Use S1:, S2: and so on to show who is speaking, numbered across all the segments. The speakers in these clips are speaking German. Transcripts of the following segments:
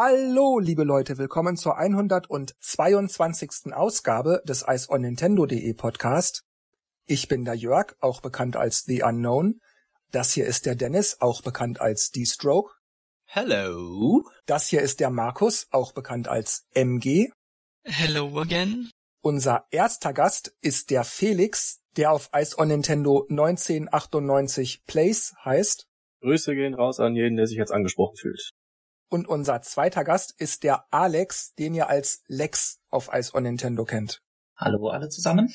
S1: Hallo, liebe Leute, willkommen zur 122. Ausgabe des Ice on Nintendo.de Podcast. Ich bin der Jörg, auch bekannt als The Unknown. Das hier ist der Dennis, auch bekannt als D-Stroke.
S2: Hello.
S1: Das hier ist der Markus, auch bekannt als MG.
S3: Hello again.
S1: Unser erster Gast ist der Felix, der auf Ice on Nintendo 1998 Plays heißt.
S4: Grüße gehen raus an jeden, der sich jetzt angesprochen fühlt.
S1: Und unser zweiter Gast ist der Alex, den ihr als Lex auf Ice on Nintendo kennt.
S5: Hallo alle zusammen.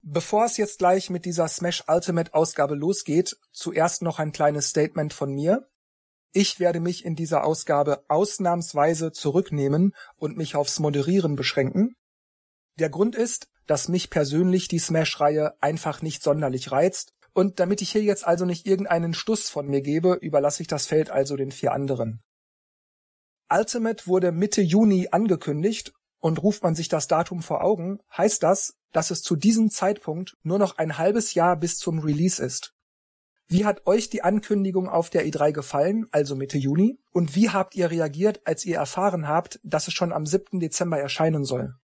S1: Bevor es jetzt gleich mit dieser Smash Ultimate Ausgabe losgeht, zuerst noch ein kleines Statement von mir. Ich werde mich in dieser Ausgabe ausnahmsweise zurücknehmen und mich aufs Moderieren beschränken. Der Grund ist, dass mich persönlich die Smash-Reihe einfach nicht sonderlich reizt und damit ich hier jetzt also nicht irgendeinen Stuss von mir gebe, überlasse ich das Feld also den vier anderen. Ultimate wurde Mitte Juni angekündigt und ruft man sich das Datum vor Augen, heißt das, dass es zu diesem Zeitpunkt nur noch ein halbes Jahr bis zum Release ist. Wie hat euch die Ankündigung auf der E3 gefallen, also Mitte Juni? Und wie habt ihr reagiert, als ihr erfahren habt, dass es schon am 7. Dezember erscheinen soll?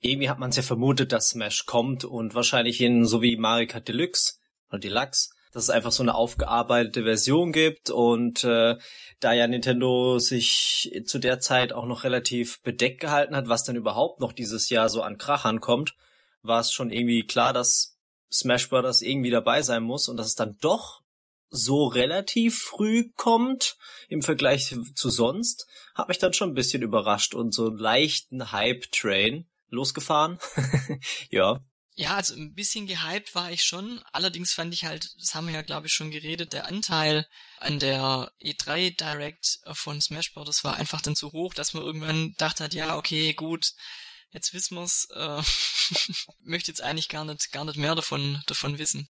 S2: Irgendwie hat man es ja vermutet, dass Smash kommt und wahrscheinlich in so wie Mario Kart Deluxe oder Deluxe dass es einfach so eine aufgearbeitete Version gibt und äh, da ja Nintendo sich zu der Zeit auch noch relativ bedeckt gehalten hat, was dann überhaupt noch dieses Jahr so an Krachern kommt, war es schon irgendwie klar, dass Smash Bros. irgendwie dabei sein muss und dass es dann doch so relativ früh kommt im Vergleich zu sonst, hat mich dann schon ein bisschen überrascht und so einen leichten Hype-Train losgefahren. ja,
S3: ja, also ein bisschen gehypt war ich schon. Allerdings fand ich halt, das haben wir ja glaube ich schon geredet, der Anteil an der E3 Direct von Smash Bros. war einfach dann zu hoch, dass man irgendwann dachte hat, ja, okay, gut, jetzt wissen wir's, äh, möchte jetzt eigentlich gar nicht, gar nicht mehr davon, davon wissen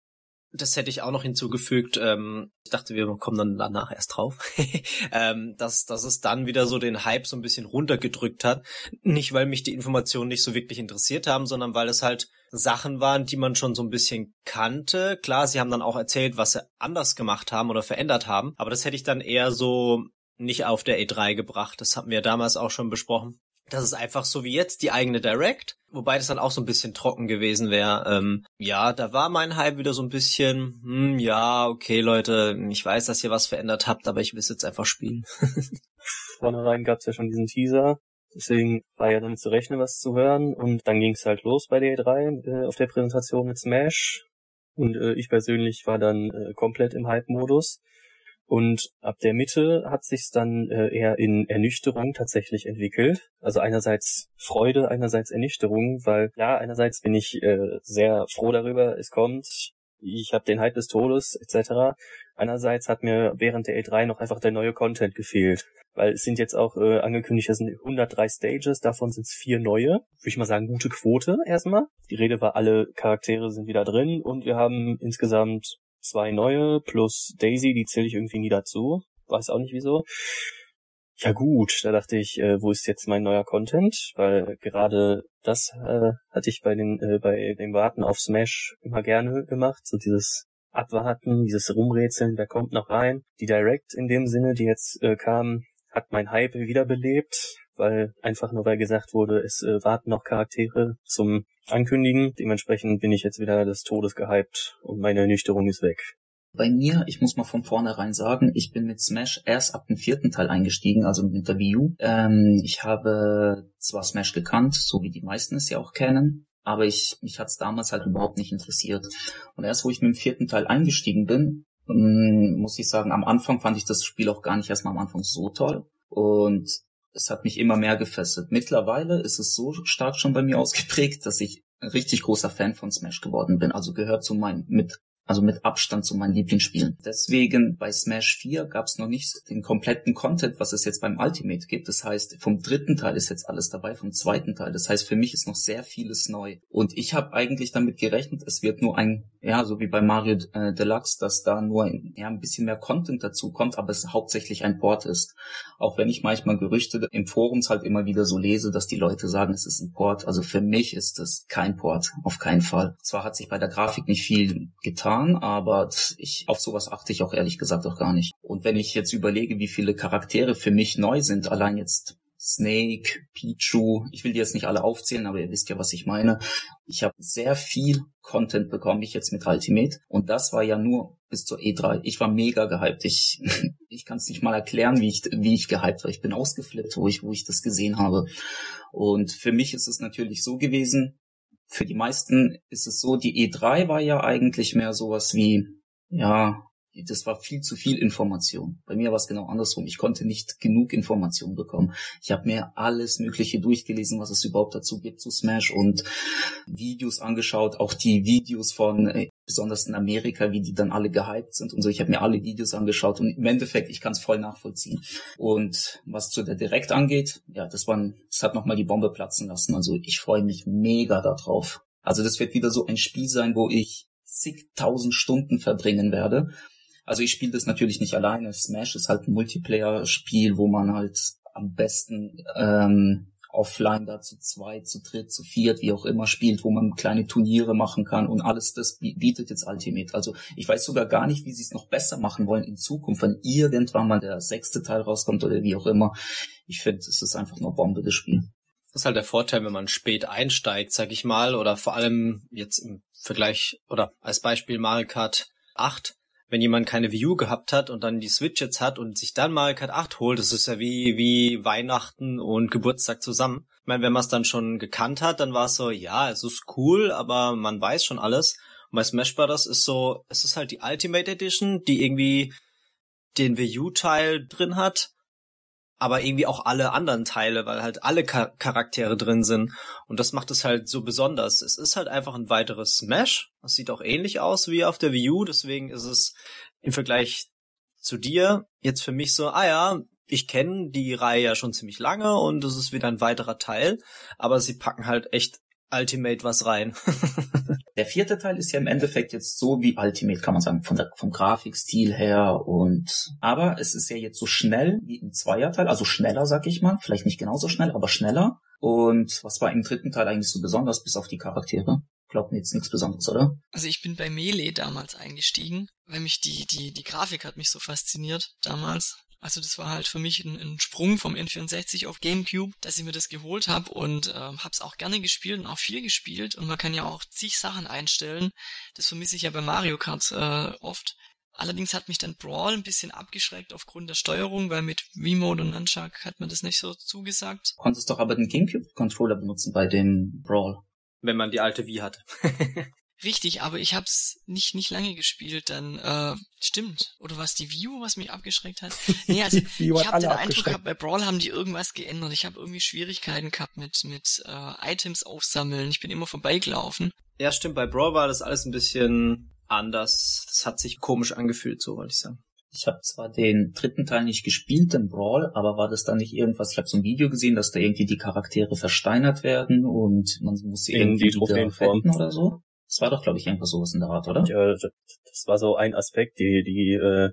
S2: das hätte ich auch noch hinzugefügt. Ähm, ich dachte, wir kommen dann danach erst drauf, ähm, dass, dass es dann wieder so den Hype so ein bisschen runtergedrückt hat. Nicht, weil mich die Informationen nicht so wirklich interessiert haben, sondern weil es halt Sachen waren, die man schon so ein bisschen kannte. Klar, sie haben dann auch erzählt, was sie anders gemacht haben oder verändert haben, aber das hätte ich dann eher so nicht auf der E3 gebracht. Das hatten wir damals auch schon besprochen. Das ist einfach so wie jetzt die eigene Direct, wobei das dann auch so ein bisschen trocken gewesen wäre. Ähm, ja, da war mein Hype wieder so ein bisschen, hm, ja, okay, Leute, ich weiß, dass ihr was verändert habt, aber ich will es jetzt einfach spielen.
S4: Vornherein gab es ja schon diesen Teaser, deswegen war ja damit zu rechnen, was zu hören. Und dann ging es halt los bei der E3 äh, auf der Präsentation mit Smash. Und äh, ich persönlich war dann äh, komplett im Hype-Modus. Und ab der Mitte hat sich's dann äh, eher in Ernüchterung tatsächlich entwickelt. Also einerseits Freude, einerseits Ernüchterung, weil ja, einerseits bin ich äh, sehr froh darüber, es kommt. Ich habe den Hype des Todes etc. Einerseits hat mir während der E3 noch einfach der neue Content gefehlt, weil es sind jetzt auch äh, angekündigt, es sind 103 Stages, davon sind es vier neue. Würde ich mal sagen, gute Quote erstmal. Die Rede war, alle Charaktere sind wieder drin und wir haben insgesamt zwei neue plus Daisy, die zähle ich irgendwie nie dazu. Weiß auch nicht wieso. Ja gut, da dachte ich, äh, wo ist jetzt mein neuer Content? Weil gerade das äh, hatte ich bei den äh, bei dem Warten auf Smash immer gerne gemacht, so dieses Abwarten, dieses Rumrätseln, wer kommt noch rein. Die Direct in dem Sinne, die jetzt äh, kam, hat mein Hype wiederbelebt, weil einfach nur weil gesagt wurde, es äh, warten noch Charaktere zum Ankündigen. Dementsprechend bin ich jetzt wieder des Todes gehypt und meine Ernüchterung ist weg.
S5: Bei mir, ich muss mal von vornherein sagen, ich bin mit Smash erst ab dem vierten Teil eingestiegen, also mit der Wii U. Ähm, ich habe zwar Smash gekannt, so wie die meisten es ja auch kennen, aber ich, mich hat es damals halt überhaupt nicht interessiert. Und erst wo ich mit dem vierten Teil eingestiegen bin, ähm, muss ich sagen, am Anfang fand ich das Spiel auch gar nicht erstmal am Anfang so toll. Und es hat mich immer mehr gefesselt. Mittlerweile ist es so stark schon bei mir ausgeprägt, dass ich ein richtig großer Fan von Smash geworden bin. Also gehört zu meinen, mit, also mit Abstand zu meinen Lieblingsspielen. Deswegen bei Smash 4 gab es noch nicht den kompletten Content, was es jetzt beim Ultimate gibt. Das heißt, vom dritten Teil ist jetzt alles dabei, vom zweiten Teil. Das heißt, für mich ist noch sehr vieles neu. Und ich habe eigentlich damit gerechnet, es wird nur ein ja, so wie bei Mario äh, Deluxe, dass da nur ja, ein bisschen mehr Content dazu kommt, aber es hauptsächlich ein Port ist. Auch wenn ich manchmal Gerüchte im Forums halt immer wieder so lese, dass die Leute sagen, es ist ein Port. Also für mich ist es kein Port, auf keinen Fall. Zwar hat sich bei der Grafik nicht viel getan, aber ich, auf sowas achte ich auch ehrlich gesagt auch gar nicht. Und wenn ich jetzt überlege, wie viele Charaktere für mich neu sind, allein jetzt Snake, Pichu, ich will die jetzt nicht alle aufzählen, aber ihr wisst ja, was ich meine. Ich habe sehr viel Content bekommen, ich jetzt mit Ultimate. Und das war ja nur bis zur E3. Ich war mega gehypt. Ich, ich kann es nicht mal erklären, wie ich, wie ich gehypt war. Ich bin ausgeflippt, wo ich, wo ich das gesehen habe. Und für mich ist es natürlich so gewesen, für die meisten ist es so, die E3 war ja eigentlich mehr sowas wie, ja, das war viel zu viel Information. Bei mir war es genau andersrum. Ich konnte nicht genug Information bekommen. Ich habe mir alles Mögliche durchgelesen, was es überhaupt dazu gibt zu Smash und Videos angeschaut, auch die Videos von äh, besonders in Amerika, wie die dann alle gehypt sind und so. Ich habe mir alle Videos angeschaut und im Endeffekt, ich kann es voll nachvollziehen. Und was zu der Direkt angeht, ja, das war, das hat nochmal die Bombe platzen lassen. Also ich freue mich mega darauf. Also das wird wieder so ein Spiel sein, wo ich zigtausend Stunden verbringen werde also ich spiele das natürlich nicht alleine. Smash ist halt ein Multiplayer-Spiel, wo man halt am besten ähm, offline da zu zweit, zu dritt, zu viert, wie auch immer spielt, wo man kleine Turniere machen kann und alles das bietet jetzt Ultimate. Also ich weiß sogar gar nicht, wie sie es noch besser machen wollen in Zukunft, wenn irgendwann mal der sechste Teil rauskommt oder wie auch immer. Ich finde, es ist einfach nur Bombe, das Spiel.
S2: Das ist halt der Vorteil, wenn man spät einsteigt, sag ich mal, oder vor allem jetzt im Vergleich oder als Beispiel Mario Kart 8, wenn jemand keine Wii U gehabt hat und dann die Switch jetzt hat und sich dann Mario Kart 8 holt, das ist ja wie, wie Weihnachten und Geburtstag zusammen. Ich meine, wenn man es dann schon gekannt hat, dann war es so, ja, es ist cool, aber man weiß schon alles. Und bei Smash Bros. ist so, es ist halt die Ultimate Edition, die irgendwie den Wii U-Teil drin hat aber irgendwie auch alle anderen Teile, weil halt alle Char Charaktere drin sind. Und das macht es halt so besonders. Es ist halt einfach ein weiteres Smash. Es sieht auch ähnlich aus wie auf der Wii U, deswegen ist es im Vergleich zu dir jetzt für mich so, ah ja, ich kenne die Reihe ja schon ziemlich lange und es ist wieder ein weiterer Teil, aber sie packen halt echt Ultimate was rein.
S5: der vierte Teil ist ja im Endeffekt jetzt so wie Ultimate, kann man sagen, von der, vom Grafikstil her und, aber es ist ja jetzt so schnell wie im Zweierteil, also schneller, sag ich mal, vielleicht nicht genauso schnell, aber schneller. Und was war im dritten Teil eigentlich so besonders, bis auf die Charaktere? Glaubt mir jetzt nichts Besonderes, oder?
S3: Also ich bin bei Melee damals eingestiegen, weil mich die, die, die Grafik hat mich so fasziniert damals. Also das war halt für mich ein, ein Sprung vom N64 auf GameCube, dass ich mir das geholt habe und äh, habe es auch gerne gespielt und auch viel gespielt und man kann ja auch zig Sachen einstellen. Das vermisse ich ja bei Mario Kart äh, oft. Allerdings hat mich dann Brawl ein bisschen abgeschreckt aufgrund der Steuerung, weil mit Remote und Nunchuck hat mir das nicht so zugesagt.
S5: Konntest doch aber den GameCube-Controller benutzen bei dem Brawl.
S2: Wenn man die alte Wii hatte.
S3: Richtig, aber ich hab's nicht nicht lange gespielt, dann äh, stimmt. Oder was die View, was mich abgeschreckt hat? Nee, also ich habe den Eindruck gehabt, bei Brawl haben die irgendwas geändert. Ich habe irgendwie Schwierigkeiten gehabt mit mit äh, Items aufsammeln. Ich bin immer vorbeigelaufen.
S2: Ja, stimmt, bei Brawl war das alles ein bisschen anders. Das hat sich komisch angefühlt, so wollte ich sagen.
S5: Ich habe zwar den dritten Teil nicht gespielt, den Brawl, aber war das dann nicht irgendwas, ich habe so ein Video gesehen, dass da irgendwie die Charaktere versteinert werden und man muss sie irgendwie wieder retten oder so? Das war doch, glaube ich, irgendwas sowas in der Art, oder?
S4: Ja, das war so ein Aspekt, die, die äh,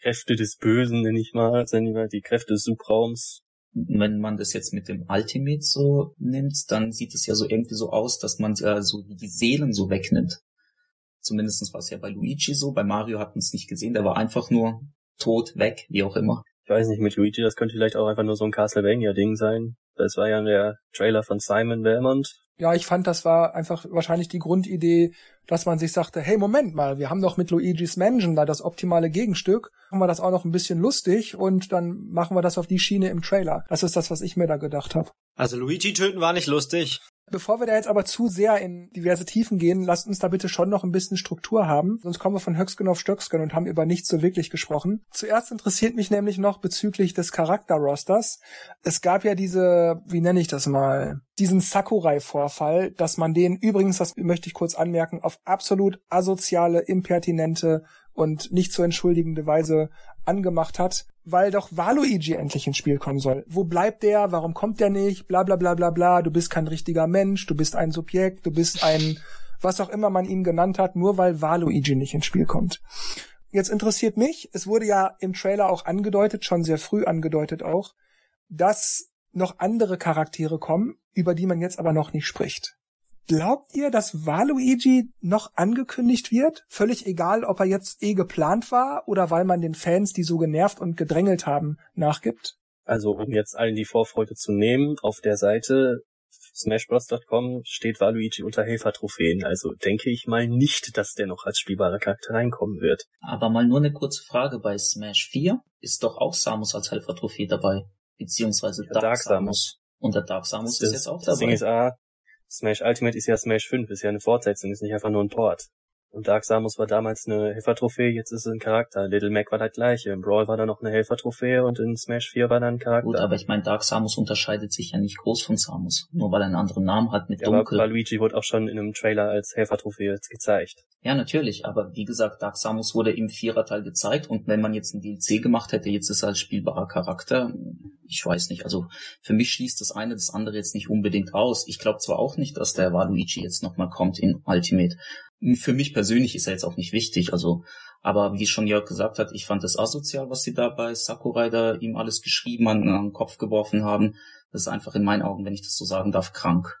S4: Kräfte des Bösen, nenne ich mal, die Kräfte des Subraums.
S5: Wenn man das jetzt mit dem Ultimate so nimmt, dann sieht es ja so irgendwie so aus, dass man äh, so die Seelen so wegnimmt. Zumindestens war es ja bei Luigi so, bei Mario hat man es nicht gesehen, der war einfach nur tot, weg, wie auch immer.
S4: Ich weiß nicht, mit Luigi, das könnte vielleicht auch einfach nur so ein Castlevania-Ding sein. Das war ja der Trailer von Simon Belmont,
S1: ja, ich fand, das war einfach wahrscheinlich die Grundidee, dass man sich sagte, hey, Moment mal, wir haben doch mit Luigi's Mansion da das optimale Gegenstück, machen wir das auch noch ein bisschen lustig und dann machen wir das auf die Schiene im Trailer. Das ist das, was ich mir da gedacht habe.
S2: Also Luigi töten war nicht lustig.
S1: Bevor wir da jetzt aber zu sehr in diverse Tiefen gehen, lasst uns da bitte schon noch ein bisschen Struktur haben. Sonst kommen wir von Höcksken auf Stöcksken und haben über nichts so wirklich gesprochen. Zuerst interessiert mich nämlich noch bezüglich des Charakterrosters. Es gab ja diese, wie nenne ich das mal, diesen Sakurai-Vorfall, dass man den übrigens, das möchte ich kurz anmerken, auf absolut asoziale, impertinente und nicht zu entschuldigende Weise angemacht hat, weil doch Waluigi endlich ins Spiel kommen soll. Wo bleibt der? Warum kommt der nicht? Bla bla bla bla bla. Du bist kein richtiger Mensch, du bist ein Subjekt, du bist ein was auch immer man ihn genannt hat, nur weil Waluigi nicht ins Spiel kommt. Jetzt interessiert mich, es wurde ja im Trailer auch angedeutet, schon sehr früh angedeutet auch, dass noch andere Charaktere kommen, über die man jetzt aber noch nicht spricht. Glaubt ihr, dass Waluigi noch angekündigt wird? Völlig egal, ob er jetzt eh geplant war oder weil man den Fans, die so genervt und gedrängelt haben, nachgibt?
S4: Also um jetzt allen die Vorfreude zu nehmen, auf der Seite smashbros.com steht Waluigi unter Helfertrophäen. Also denke ich mal nicht, dass der noch als spielbarer Charakter reinkommen wird.
S5: Aber mal nur eine kurze Frage. Bei Smash 4 ist doch auch Samus als Helfertrophäe dabei. Beziehungsweise Dark, Dark Samus. Samus. Und der Dark Samus das, ist jetzt auch dabei. Ding
S4: ist, ah, Smash Ultimate ist ja Smash 5, ist ja eine Fortsetzung, ist nicht einfach nur ein Port. Und Dark Samus war damals eine Helfertrophäe, jetzt ist es ein Charakter. Little Mac war das gleiche. Im Brawl war da noch eine Helfertrophäe und in Smash 4 war da ein Charakter.
S5: Gut, aber ich meine, Dark Samus unterscheidet sich ja nicht groß von Samus. Nur weil er einen anderen Namen hat mit ja, Dunkel.
S4: Aber Luigi wurde auch schon in einem Trailer als Helfertrophäe gezeigt.
S5: Ja, natürlich. Aber wie gesagt, Dark Samus wurde im Viererteil gezeigt und wenn man jetzt ein DLC gemacht hätte, jetzt ist er als spielbarer Charakter, ich weiß nicht. Also für mich schließt das eine das andere jetzt nicht unbedingt aus. Ich glaube zwar auch nicht, dass der Waluigi jetzt nochmal kommt in Ultimate. Für mich persönlich ist er jetzt auch nicht wichtig, also, aber wie schon Jörg gesagt hat, ich fand das asozial, was sie da bei Sakurai da ihm alles geschrieben, an, an den Kopf geworfen haben. Das ist einfach in meinen Augen, wenn ich das so sagen darf, krank.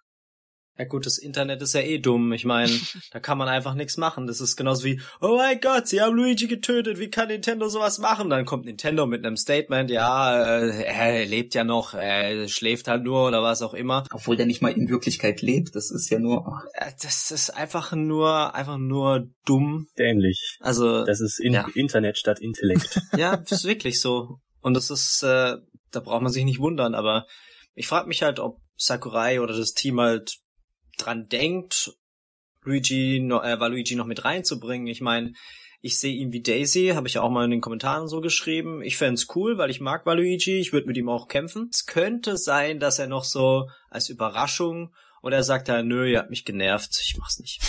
S2: Ja gut, das Internet ist ja eh dumm. Ich meine, da kann man einfach nichts machen. Das ist genauso wie, oh mein Gott, sie haben Luigi getötet, wie kann Nintendo sowas machen? Dann kommt Nintendo mit einem Statement, ja, äh, er lebt ja noch, er schläft halt nur oder was auch immer.
S5: Obwohl der nicht mal in Wirklichkeit lebt, das ist ja nur...
S2: Das ist einfach nur, einfach nur dumm.
S4: Dämlich. Also... Das ist in ja. Internet statt Intellekt.
S2: ja, das ist wirklich so. Und das ist, äh, da braucht man sich nicht wundern, aber ich frage mich halt, ob Sakurai oder das Team halt dran denkt, Luigi, äh, Waluigi noch mit reinzubringen. Ich meine, ich sehe ihn wie Daisy, habe ich ja auch mal in den Kommentaren so geschrieben. Ich fände cool, weil ich mag Waluigi, ich würde mit ihm auch kämpfen. Es könnte sein, dass er noch so als Überraschung oder er sagt halt, nö, ihr habt mich genervt, ich mach's nicht.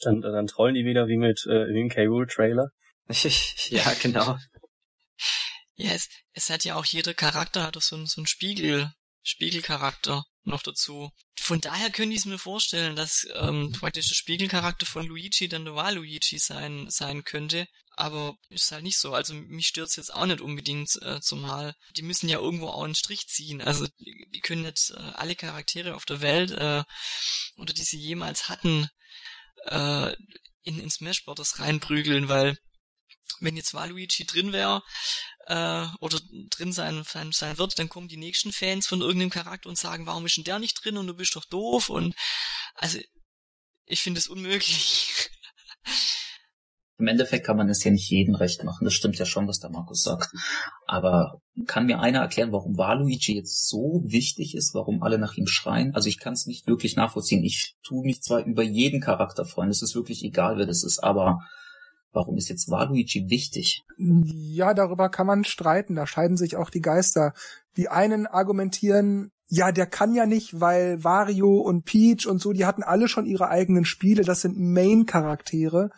S4: Dann, dann trollen die wieder wie mit äh, wie im K-Rool-Trailer.
S2: ja, genau.
S3: Ja, es, es hat ja auch jeder Charakter hat doch so, so einen Spiegel, Spiegelcharakter noch dazu. Von daher könnte ich es mir vorstellen, dass ähm, praktisch der Spiegelcharakter von Luigi dann der Waluigi sein, sein könnte. Aber ist halt nicht so. Also mich stört's jetzt auch nicht unbedingt, äh, zumal die müssen ja irgendwo auch einen Strich ziehen. Also die, die können nicht äh, alle Charaktere auf der Welt äh, oder die sie jemals hatten äh, in, in Smash Bros. reinprügeln, weil wenn jetzt Waluigi drin wäre, äh, oder drin sein, sein, sein wird, dann kommen die nächsten Fans von irgendeinem Charakter und sagen, warum ist denn der nicht drin und du bist doch doof und also ich finde es unmöglich.
S5: Im Endeffekt kann man es ja nicht jedem recht machen. Das stimmt ja schon, was der Markus sagt. Aber kann mir einer erklären, warum Waluigi jetzt so wichtig ist, warum alle nach ihm schreien? Also ich kann es nicht wirklich nachvollziehen. Ich tue mich zwar über jeden Charakter freuen, es ist wirklich egal, wer das ist, aber Warum ist jetzt Waluigi wichtig?
S1: Ja, darüber kann man streiten. Da scheiden sich auch die Geister. Die einen argumentieren, ja, der kann ja nicht, weil Wario und Peach und so, die hatten alle schon ihre eigenen Spiele. Das sind Main-Charaktere.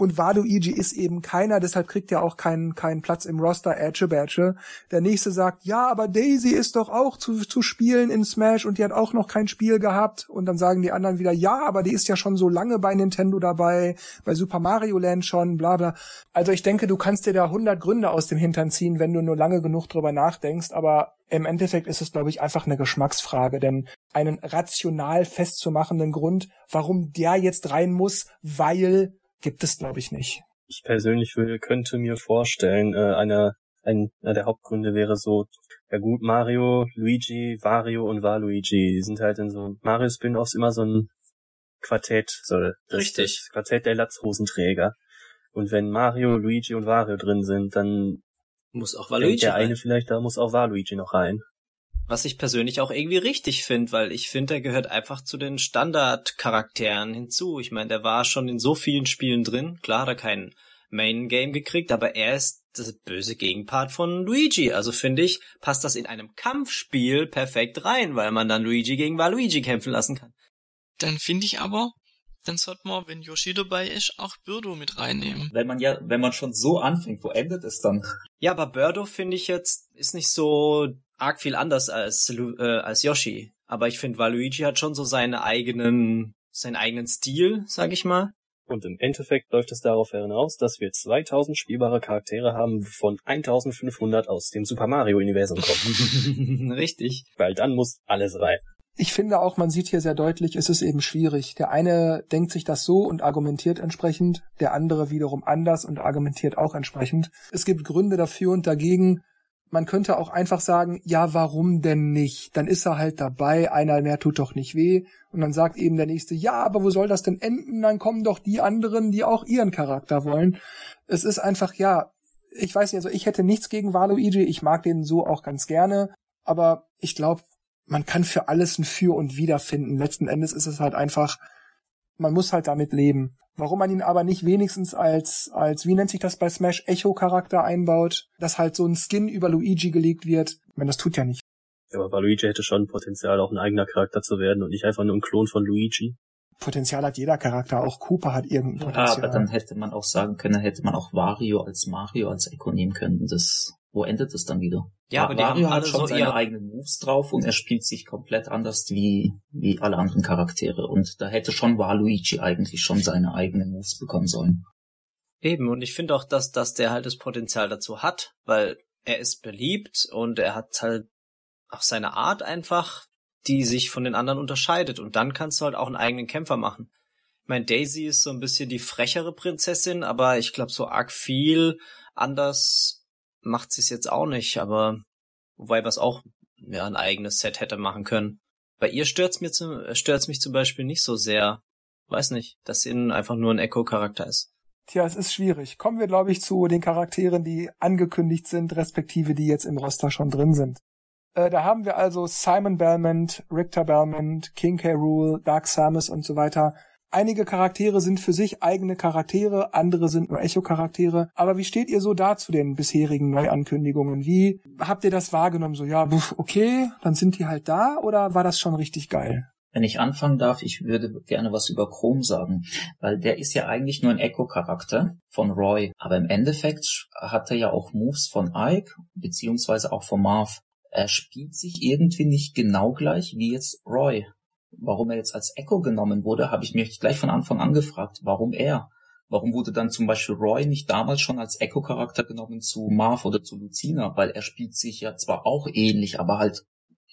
S1: Und Waluigi ist eben keiner, deshalb kriegt er auch keinen, keinen Platz im Roster Edge Badge. Der nächste sagt, ja, aber Daisy ist doch auch zu, zu spielen in Smash und die hat auch noch kein Spiel gehabt. Und dann sagen die anderen wieder, ja, aber die ist ja schon so lange bei Nintendo dabei, bei Super Mario Land schon, bla bla. Also ich denke, du kannst dir da hundert Gründe aus dem Hintern ziehen, wenn du nur lange genug drüber nachdenkst, aber im Endeffekt ist es, glaube ich, einfach eine Geschmacksfrage, denn einen rational festzumachenden Grund, warum der jetzt rein muss, weil gibt es, glaube ich, nicht.
S4: Ich persönlich würde, könnte mir vorstellen, äh, einer, ein, einer der Hauptgründe wäre so, ja gut, Mario, Luigi, Wario und Waluigi, die sind halt in so Mario Spin-offs immer so ein Quartett, so das, Richtig. Das Quartett der Latzhosenträger. Und wenn Mario, Luigi und Wario drin sind, dann
S2: muss auch Waluigi
S4: der rein. eine vielleicht, da muss auch Waluigi noch rein.
S2: Was ich persönlich auch irgendwie richtig finde, weil ich finde, er gehört einfach zu den Standardcharakteren hinzu. Ich meine, der war schon in so vielen Spielen drin. Klar, hat er kein Main-Game gekriegt, aber er ist das böse Gegenpart von Luigi. Also finde ich, passt das in einem Kampfspiel perfekt rein, weil man dann Luigi gegen Waluigi kämpfen lassen kann.
S3: Dann finde ich aber, dann sollte man, wenn Yoshi dabei ist, auch Birdo mit reinnehmen.
S5: Wenn man ja, wenn man schon so anfängt, wo endet es dann?
S2: Ja, aber Birdo finde ich jetzt, ist nicht so arg viel anders als, äh, als Yoshi. Aber ich finde, Waluigi hat schon so seine eigenen seinen eigenen Stil, sag ich mal.
S4: Und im Endeffekt läuft es darauf hinaus, dass wir 2000 spielbare Charaktere haben, wovon 1500 aus dem Super Mario-Universum kommen.
S2: Richtig.
S4: Weil dann muss alles rein.
S1: Ich finde auch, man sieht hier sehr deutlich, es ist eben schwierig. Der eine denkt sich das so und argumentiert entsprechend, der andere wiederum anders und argumentiert auch entsprechend. Es gibt Gründe dafür und dagegen. Man könnte auch einfach sagen, ja, warum denn nicht? Dann ist er halt dabei, einer mehr tut doch nicht weh. Und dann sagt eben der nächste, ja, aber wo soll das denn enden? Dann kommen doch die anderen, die auch ihren Charakter wollen. Es ist einfach, ja, ich weiß nicht, also ich hätte nichts gegen Waluigi, ich mag den so auch ganz gerne, aber ich glaube, man kann für alles ein Für und Wider finden. Letzten Endes ist es halt einfach, man muss halt damit leben. Warum man ihn aber nicht wenigstens als, als, wie nennt sich das bei Smash, Echo-Charakter einbaut, dass halt so ein Skin über Luigi gelegt wird, ich meine, das tut ja nicht.
S4: Ja, aber Luigi hätte schon Potenzial, auch ein eigener Charakter zu werden und nicht einfach nur ein Klon von Luigi.
S1: Potenzial hat jeder Charakter, auch Cooper hat irgendein Potenzial.
S5: Ja, aber dann hätte man auch sagen können, hätte man auch Wario als Mario als Echo nehmen können. Das, wo endet das dann wieder?
S2: Ja, aber die
S5: Mario
S2: haben alle
S5: hat schon
S2: so
S5: seine
S2: ihre-
S5: eigenen Moves drauf und er spielt sich komplett anders wie, wie alle anderen Charaktere. Und da hätte schon Waluigi eigentlich schon seine eigenen Moves bekommen sollen.
S2: Eben, und ich finde auch, dass, dass der halt das Potenzial dazu hat, weil er ist beliebt und er hat halt auch seine Art einfach, die sich von den anderen unterscheidet. Und dann kannst du halt auch einen eigenen Kämpfer machen. Ich meine, Daisy ist so ein bisschen die frechere Prinzessin, aber ich glaube, so arg viel anders macht sie es jetzt auch nicht. Aber wobei was auch ja, ein eigenes Set hätte machen können. Bei ihr stört's mir zu, äh, stört's mich zum Beispiel nicht so sehr. Weiß nicht, dass sie einfach nur ein Echo-Charakter ist.
S1: Tja, es ist schwierig. Kommen wir, glaube ich, zu den Charakteren, die angekündigt sind, respektive die jetzt im Roster schon drin sind. Äh, da haben wir also Simon Belmont, Richter Belmont, King K. Rool, Dark Samus und so weiter. Einige Charaktere sind für sich eigene Charaktere, andere sind nur Echo-Charaktere. Aber wie steht ihr so da zu den bisherigen Neuankündigungen? Wie habt ihr das wahrgenommen? So, ja, pf, okay, dann sind die halt da oder war das schon richtig geil?
S5: Wenn ich anfangen darf, ich würde gerne was über Chrome sagen, weil der ist ja eigentlich nur ein Echo-Charakter von Roy, aber im Endeffekt hat er ja auch Moves von Ike, beziehungsweise auch von Marv. Er spielt sich irgendwie nicht genau gleich wie jetzt Roy. Warum er jetzt als Echo genommen wurde, habe ich mich gleich von Anfang an gefragt. Warum er? Warum wurde dann zum Beispiel Roy nicht damals schon als Echo-Charakter genommen zu Marv oder zu Lucina? Weil er spielt sich ja zwar auch ähnlich, aber halt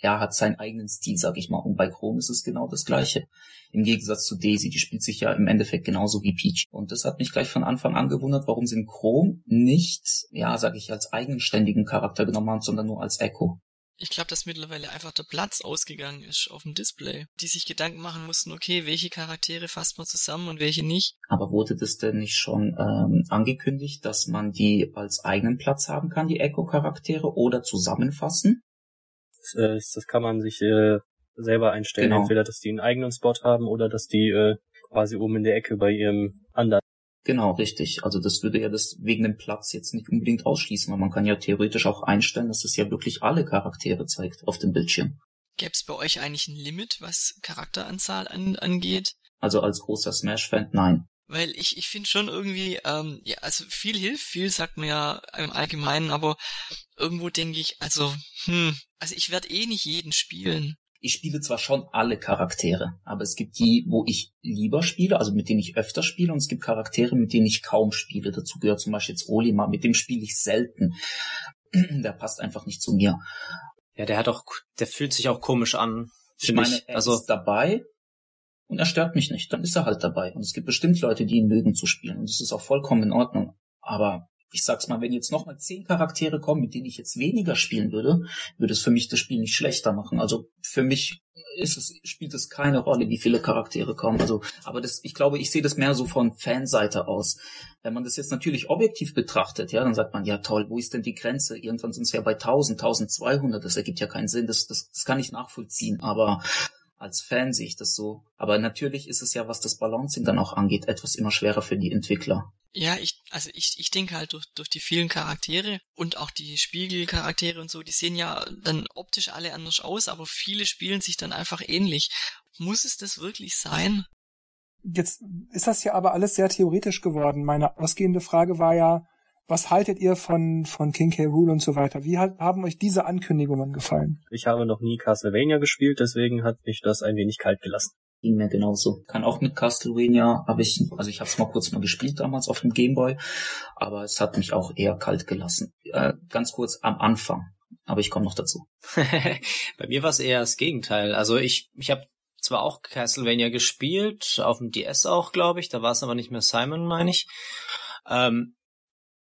S5: er hat seinen eigenen Stil, sag ich mal. Und bei Chrome ist es genau das Gleiche. Im Gegensatz zu Daisy, die spielt sich ja im Endeffekt genauso wie Peach. Und das hat mich gleich von Anfang an gewundert, warum sie in Chrome nicht, ja, sag ich, als eigenständigen Charakter genommen haben, sondern nur als Echo.
S3: Ich glaube, dass mittlerweile einfach der Platz ausgegangen ist auf dem Display. Die sich Gedanken machen mussten, okay, welche Charaktere fasst man zusammen und welche nicht.
S5: Aber wurde das denn nicht schon ähm, angekündigt, dass man die als eigenen Platz haben kann, die Echo-Charaktere, oder zusammenfassen?
S4: Das, äh, das kann man sich äh, selber einstellen.
S5: Genau.
S4: Entweder, dass die einen eigenen Spot haben oder dass die äh, quasi oben in der Ecke bei ihrem anderen.
S5: Genau, richtig. Also das würde ja das wegen dem Platz jetzt nicht unbedingt ausschließen, weil man kann ja theoretisch auch einstellen, dass es ja wirklich alle Charaktere zeigt auf dem Bildschirm.
S3: Gäbe es bei euch eigentlich ein Limit, was Charakteranzahl an, angeht?
S5: Also als großer Smash-Fan, nein.
S3: Weil ich, ich finde schon irgendwie, ähm, ja, also viel hilft, viel sagt man ja im Allgemeinen, aber irgendwo denke ich, also, hm, also ich werde eh nicht jeden spielen.
S5: Ich spiele zwar schon alle Charaktere, aber es gibt die, wo ich lieber spiele, also mit denen ich öfter spiele, und es gibt Charaktere, mit denen ich kaum spiele. Dazu gehört zum Beispiel jetzt Olimar, mit dem spiele ich selten. Der passt einfach nicht zu mir.
S2: Ja, der hat auch, der fühlt sich auch komisch an,
S5: Ich meine, er
S2: Also,
S5: ist dabei und er stört mich nicht. Dann ist er halt dabei. Und es gibt bestimmt Leute, die ihn mögen zu spielen. Und das ist auch vollkommen in Ordnung. Aber ich sag's mal, wenn jetzt noch mal zehn Charaktere kommen, mit denen ich jetzt weniger spielen würde, würde es für mich das Spiel nicht schlechter machen. Also für mich ist es, spielt es keine Rolle, wie viele Charaktere kommen. Also, aber das, ich glaube, ich sehe das mehr so von Fanseite aus. Wenn man das jetzt natürlich objektiv betrachtet, ja, dann sagt man, ja toll, wo ist denn die Grenze? Irgendwann sind es ja bei 1000, 1200, das ergibt ja keinen Sinn, das, das, das kann ich nachvollziehen, aber als Fan sehe ich das so. Aber natürlich ist es ja, was das Balancing dann auch angeht, etwas immer schwerer für die Entwickler.
S3: Ja, ich, also ich, ich denke halt durch, durch die vielen Charaktere und auch die Spiegelcharaktere und so, die sehen ja dann optisch alle anders aus, aber viele spielen sich dann einfach ähnlich. Muss es das wirklich sein?
S1: Jetzt ist das ja aber alles sehr theoretisch geworden. Meine ausgehende Frage war ja, was haltet ihr von, von King K. Rool und so weiter? Wie hat, haben euch diese Ankündigungen gefallen?
S4: Ich habe noch nie Castlevania gespielt, deswegen hat mich das ein wenig kalt gelassen.
S5: Ging mir genauso. Kann auch mit Castlevania, habe ich, also ich habe es mal kurz mal gespielt damals auf dem Gameboy, aber es hat mich auch eher kalt gelassen. Äh, ganz kurz am Anfang, aber ich komme noch dazu.
S2: Bei mir war es eher das Gegenteil. Also ich, ich habe zwar auch Castlevania gespielt, auf dem DS auch, glaube ich, da war es aber nicht mehr Simon, meine ich. Ähm,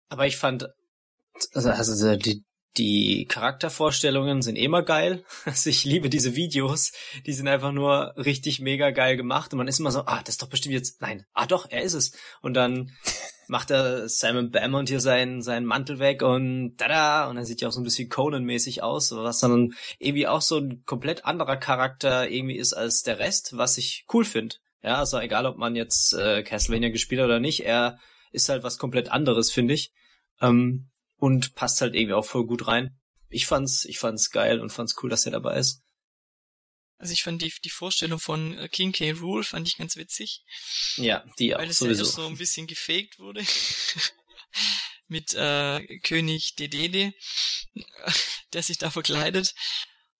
S2: aber ich fand, also, also die, die Charaktervorstellungen sind immer geil. Also ich liebe diese Videos. Die sind einfach nur richtig mega geil gemacht. Und man ist immer so, ah, das ist doch bestimmt jetzt, nein, ah doch, er ist es. Und dann macht er Simon Bamont hier seinen, seinen Mantel weg und tada, und er sieht ja auch so ein bisschen Conan-mäßig aus, was dann irgendwie auch so ein komplett anderer Charakter irgendwie ist als der Rest, was ich cool finde. Ja, also egal, ob man jetzt äh, Castlevania gespielt hat oder nicht, er ist halt was komplett anderes, finde ich. Ähm, und passt halt irgendwie auch voll gut rein. Ich fand's, ich fand's geil und fand's cool, dass er dabei ist.
S3: Also ich fand die, die Vorstellung von äh, King K. Rule fand ich ganz witzig.
S2: Ja, die
S3: auch Weil es
S2: sowieso.
S3: ja so ein bisschen gefaked wurde. Mit äh, König Dedede, der sich da verkleidet.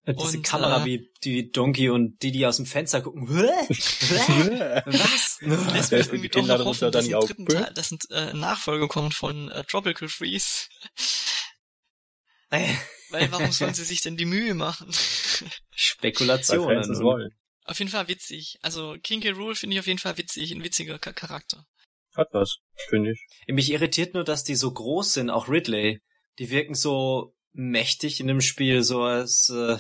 S2: Diese
S3: Und,
S2: Kamera,
S3: äh,
S2: wie die Donkey und Didi aus dem Fenster gucken. Was?
S3: Lässt mich
S4: ist
S3: irgendwie
S4: die
S3: doch noch hoffen, dass ein dritten Teil, dass ein äh, Nachfolger kommt von äh, Tropical Freeze. Weil warum sollen sie sich denn die Mühe machen?
S2: Spekulationen.
S3: Auf jeden Fall witzig. Also King K. Rule finde ich auf jeden Fall witzig, ein witziger Cha- Charakter.
S4: Hat was, finde ich.
S2: Mich irritiert nur, dass die so groß sind, auch Ridley. Die wirken so mächtig in dem Spiel, so als äh,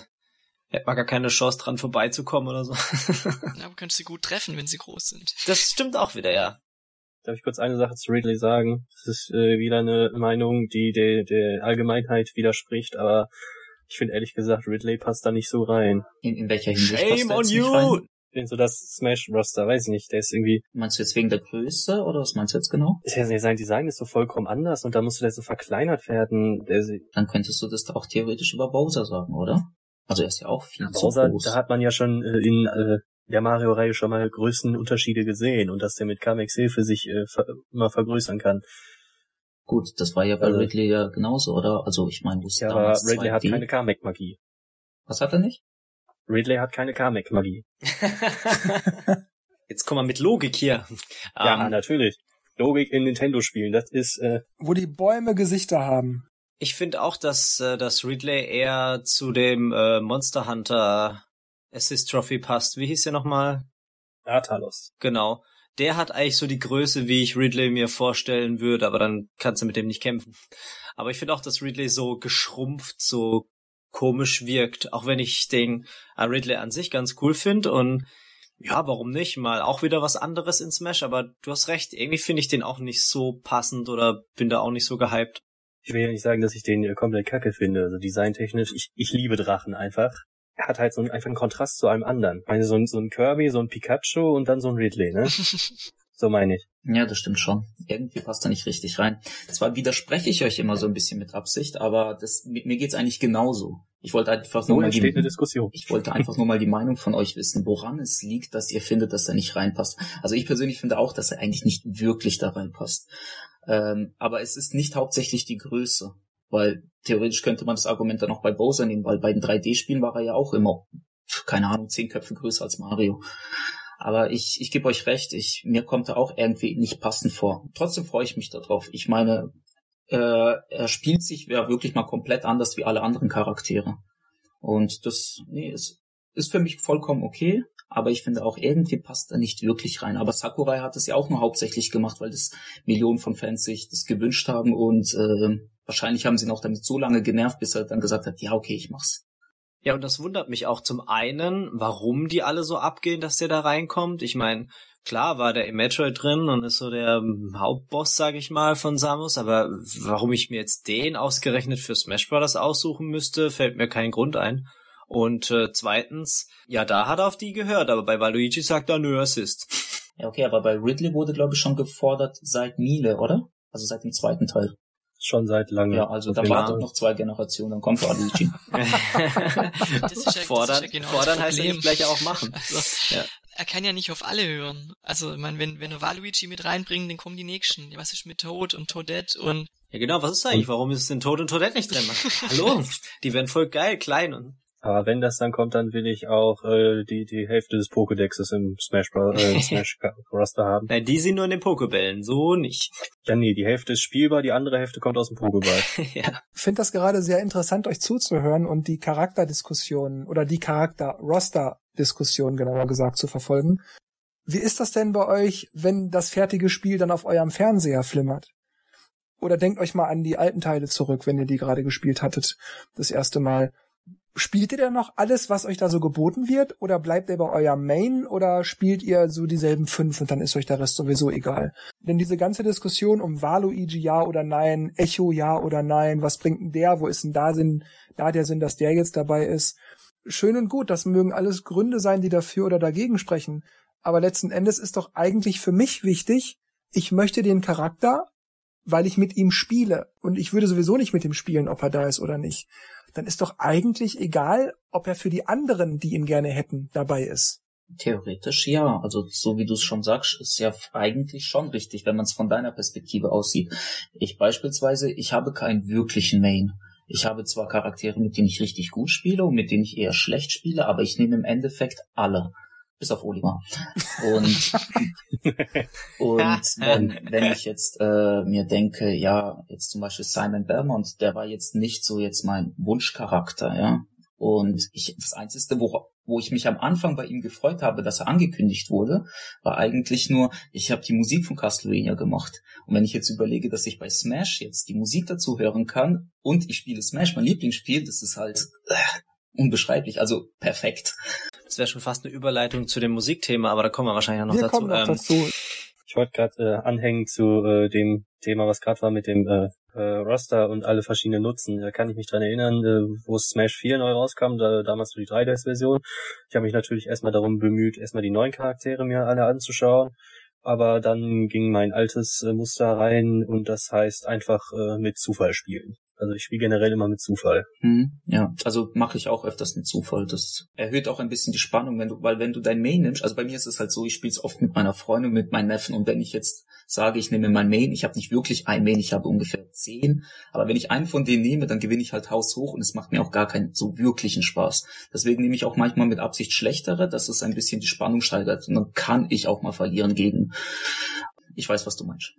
S2: hätte man gar keine Chance dran vorbeizukommen oder so.
S3: Aber könntest du gut treffen, wenn sie groß sind.
S2: das stimmt auch wieder, ja.
S4: Darf ich kurz eine Sache zu Ridley sagen? Das ist äh, wieder eine Meinung, die der, der Allgemeinheit widerspricht, aber ich finde ehrlich gesagt, Ridley passt da nicht so rein.
S5: In, in welcher Hinsicht
S2: Shame on
S5: nicht rein?
S2: you!
S4: In so das Smash-Roster, weiß ich nicht, der ist irgendwie,
S5: Meinst du jetzt wegen der Größe oder was meinst du jetzt genau?
S4: ist ja, sein Design ist so vollkommen anders und da musste der so verkleinert werden. Der,
S5: Dann könntest du das doch auch theoretisch über Bowser sagen, oder? Also er ist ja auch viel zu
S4: Bowser,
S5: groß.
S4: da hat man ja schon äh, in äh, der Mario-Reihe schon mal größten Unterschiede gesehen und dass der mit Kamex Hilfe sich äh, ver immer vergrößern kann.
S5: Gut, das war ja bei
S4: Also-
S5: Ridley ja genauso, oder? Also ich meine, wo es
S4: Ja, aber Ridley hat
S5: 2D
S4: keine Kamek-Magie.
S5: Was hat er nicht?
S4: Ridley hat keine Kamek-Magie.
S2: Jetzt komm mal mit Logik hier.
S4: Ja,
S2: Ähm,
S4: natürlich. Logik in Nintendo-Spielen, das ist, äh,
S1: Wo die Bäume Gesichter haben.
S2: Ich finde auch, dass, äh, dass Ridley eher zu dem äh, Monster Hunter Assist Trophy passt. Wie hieß der nochmal?
S4: Atalos.
S2: Genau. Der hat eigentlich so die Größe, wie ich Ridley mir vorstellen würde, aber dann kannst du mit dem nicht kämpfen. Aber ich finde auch, dass Ridley so geschrumpft, so komisch wirkt, auch wenn ich den äh, Ridley an sich ganz cool finde und ja, warum nicht? Mal auch wieder was anderes in Smash, aber du hast recht, irgendwie finde ich den auch nicht so passend oder bin da auch nicht so gehypt.
S4: Ich will ja nicht sagen, dass ich den äh, komplett kacke finde, also designtechnisch. Ich, ich liebe Drachen einfach. Er hat halt so einen, einfach einen Kontrast zu allem anderen. Ich meine, so ein, so ein Kirby, so ein Pikachu und dann so ein Ridley, ne? So meine ich.
S5: Ja, das stimmt schon. Irgendwie passt er nicht richtig rein. Zwar widerspreche ich euch immer so ein bisschen mit Absicht, aber das, mit mir geht's eigentlich genauso. Ich wollte einfach
S4: So
S5: nur mal die,
S4: entsteht eine Diskussion.
S5: ich wollte einfach nur mal die Meinung von euch wissen, woran es liegt, dass ihr findet, dass er nicht reinpasst. Also ich persönlich finde auch, dass er eigentlich nicht wirklich da reinpasst. Ähm, aber es ist nicht hauptsächlich die Größe. Weil theoretisch könnte man das Argument dann auch bei Bowser nehmen, weil bei den 3D-Spielen war er ja auch immer, keine Ahnung, zehn Köpfe größer als Mario. Aber ich, ich gebe euch recht, ich, mir kommt er auch irgendwie nicht passend vor. Trotzdem freue ich mich darauf. Ich meine, äh, er spielt sich ja wirklich mal komplett anders wie alle anderen Charaktere. Und das, nee, ist, ist für mich vollkommen okay. Aber ich finde auch irgendwie passt er nicht wirklich rein. Aber Sakurai hat es ja auch nur hauptsächlich gemacht, weil das Millionen von Fans sich das gewünscht haben und äh, wahrscheinlich haben sie ihn auch damit so lange genervt, bis er dann gesagt hat, ja okay, ich mach's.
S2: Ja, und das wundert mich auch zum einen, warum die alle so abgehen, dass der da reinkommt. Ich meine, klar war der im Metroid drin und ist so der ähm, Hauptboss, sag ich mal, von Samus, aber warum ich mir jetzt den ausgerechnet für Smash Bros. aussuchen müsste, fällt mir kein Grund ein. Und äh, zweitens, ja, da hat er auf die gehört, aber bei Waluigi sagt er nö Assist.
S5: Ja, okay, aber bei Ridley wurde, glaube ich, schon gefordert seit Miele, oder? Also seit dem zweiten Teil.
S4: Schon seit langem.
S5: Ja, also da wartet noch zwei Generationen, dann kommt Waluigi.
S3: Das ist ja, das
S2: fordern
S3: ist ja genau
S2: fordern
S3: das
S2: heißt ja nicht gleich auch machen.
S3: Also,
S2: Ja.
S3: er kann ja nicht auf alle hören. Also, ich meine, wenn, wenn wir Waluigi mit reinbringen, dann kommen die nächsten. Was ist mit Toad und Toadette und
S2: Ja, genau, was ist eigentlich? Warum ist denn Toad und Toadette nicht drin? Hallo? Die werden voll geil, klein und
S4: Aber wenn das dann kommt, dann will ich auch äh, die die Hälfte des Pokédexes im Smash Bros. Äh, Smash Roster haben.
S2: Nein, die sind nur in den Pokebällen, so nicht.
S4: Ja, nee, die Hälfte ist spielbar, die andere Hälfte kommt aus dem Pokéball.
S2: ja.
S1: Ich finde das gerade sehr interessant, euch zuzuhören und die Charakterdiskussionen oder die Charakter-Roster-Diskussion genauer gesagt zu verfolgen. Wie ist das denn bei euch, wenn das fertige Spiel dann auf eurem Fernseher flimmert? Oder denkt euch mal an die alten Teile zurück, wenn ihr die gerade gespielt hattet, das erste Mal. Spielt ihr denn noch alles, was euch da so geboten wird? Oder bleibt ihr bei eurem Main? Oder spielt ihr so dieselben fünf und dann ist euch der Rest sowieso egal? Denn diese ganze Diskussion um Waluigi ja oder nein, Echo ja oder nein, was bringt denn der, wo ist denn da Sinn, da der Sinn, dass der jetzt dabei ist? Schön und gut, das mögen alles Gründe sein, die dafür oder dagegen sprechen. Aber letzten Endes ist doch eigentlich für mich wichtig, ich möchte den Charakter, weil ich mit ihm spiele. Und ich würde sowieso nicht mit ihm spielen, ob er da ist oder nicht dann ist doch eigentlich egal, ob er für die anderen, die ihn gerne hätten, dabei ist.
S5: Theoretisch ja. Also so wie du es schon sagst, ist ja eigentlich schon richtig, wenn man es von deiner Perspektive aussieht. Ich beispielsweise, ich habe keinen wirklichen Main. Ich habe zwar Charaktere, mit denen ich richtig gut spiele und mit denen ich eher schlecht spiele, aber ich nehme im Endeffekt alle. Bis auf Oliver. Und, und wenn, wenn ich jetzt äh, mir denke, ja, jetzt zum Beispiel Simon Belmont, der war jetzt nicht so jetzt mein Wunschcharakter, ja. Und ich, das Einzige, wo, wo ich mich am Anfang bei ihm gefreut habe, dass er angekündigt wurde, war eigentlich nur, ich habe die Musik von Castlevania gemacht. Und wenn ich jetzt überlege, dass ich bei Smash jetzt die Musik dazu hören kann und ich spiele Smash, mein Lieblingsspiel, das ist halt äh, unbeschreiblich, also perfekt.
S2: Das wäre schon fast eine Überleitung zu dem Musikthema, aber da kommen wir wahrscheinlich noch
S1: wir
S2: dazu.
S1: Kommen noch
S2: ähm,
S1: dazu.
S4: Ich wollte gerade äh, anhängen zu äh, dem Thema, was gerade war mit dem äh, äh, Roster und alle verschiedenen Nutzen. Da kann ich mich dran erinnern, äh, wo Smash 4 neu rauskam, da, damals so die 3DS-Version. Ich habe mich natürlich erstmal darum bemüht, erstmal die neuen Charaktere mir alle anzuschauen. Aber dann ging mein altes äh, Muster rein und das heißt einfach äh, mit Zufall spielen. Also ich spiele generell immer mit Zufall.
S5: Hm, ja, also mache ich auch öfters mit Zufall. Das erhöht auch ein bisschen die Spannung, wenn du, weil wenn du dein Main nimmst, also bei mir ist es halt so, ich spiele es oft mit meiner Freundin, mit meinen Neffen und wenn ich jetzt sage, ich nehme mein Main, ich habe nicht wirklich ein Main, ich habe ungefähr zehn, aber wenn ich einen von denen nehme, dann gewinne ich halt Haus hoch und es macht mir auch gar keinen so wirklichen Spaß. Deswegen nehme ich auch manchmal mit Absicht schlechtere, dass es ein bisschen die Spannung steigert und dann kann ich auch mal verlieren gegen. Ich weiß, was du meinst.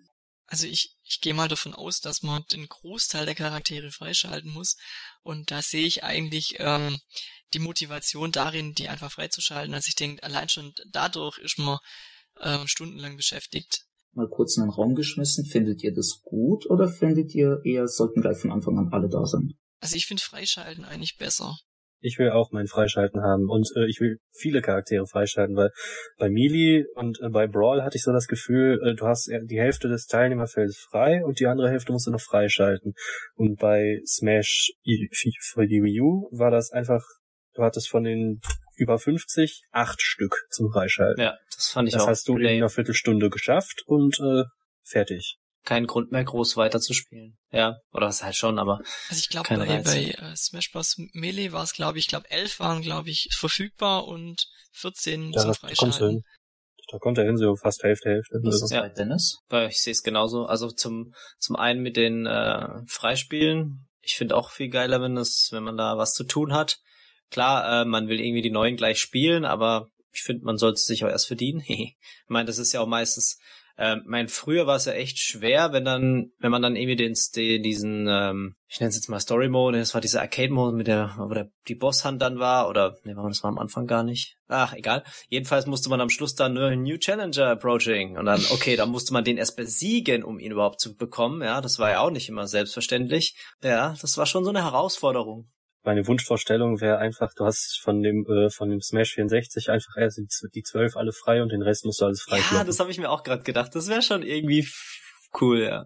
S3: Also ich, ich gehe mal davon aus, dass man den Großteil der Charaktere freischalten muss. Und da sehe ich eigentlich ähm, die Motivation darin, die einfach freizuschalten. Also ich denke, allein schon dadurch ist man äh, stundenlang beschäftigt.
S5: Mal kurz in den Raum geschmissen. Findet ihr das gut oder findet ihr eher, sollten gleich von Anfang an alle da sein?
S3: Also ich finde Freischalten eigentlich besser.
S4: Ich will auch mein Freischalten haben und äh, ich will viele Charaktere freischalten, weil bei Melee und äh, bei Brawl hatte ich so das Gefühl, äh, du hast die Hälfte des Teilnehmerfeldes frei und die andere Hälfte musst du noch freischalten. Und bei Smash für die Wii U war das einfach, du hattest von den über 50 acht Stück zum Freischalten.
S2: Ja, das fand ich
S4: das
S2: auch.
S4: hast du in einer Viertelstunde geschafft und äh, fertig
S2: keinen Grund mehr, groß weiterzuspielen. Ja, oder das halt schon, aber.
S3: Also ich glaube, bei, bei äh, Smash Bros. Melee war es, glaube ich, glaube elf waren, glaube ich, verfügbar und 14 ja, zum Freischalten.
S4: Da kommt er hin, so fast Hälfte, Hälfte.
S5: Wie ist das ja. bei Dennis?
S2: Ich sehe es genauso. Also zum, zum einen mit den äh, Freispielen. Ich finde auch viel geiler, wenn das, wenn man da was zu tun hat. Klar, äh, man will irgendwie die neuen gleich spielen, aber ich finde, man sollte es sich auch erst verdienen. ich meine, das ist ja auch meistens ähm, mein früher war es ja echt schwer, wenn dann, wenn man dann irgendwie den, den diesen, ähm, ich nenne es jetzt mal Story Mode, das war dieser Arcade Mode mit der, wo der die Bosshand dann war oder nee, das war am Anfang gar nicht. Ach, egal. Jedenfalls musste man am Schluss dann nur New Challenger approaching und dann okay, dann musste man den erst besiegen, um ihn überhaupt zu bekommen. Ja, das war ja auch nicht immer selbstverständlich. Ja, das war schon so eine Herausforderung
S4: meine Wunschvorstellung wäre einfach, du hast von dem äh, von dem Smash 64 einfach erst die zwölf alle frei und den Rest musst du alles frei
S2: Ja,
S4: kloppen.
S2: das habe ich mir auch gerade gedacht. Das wäre schon irgendwie cool, ja.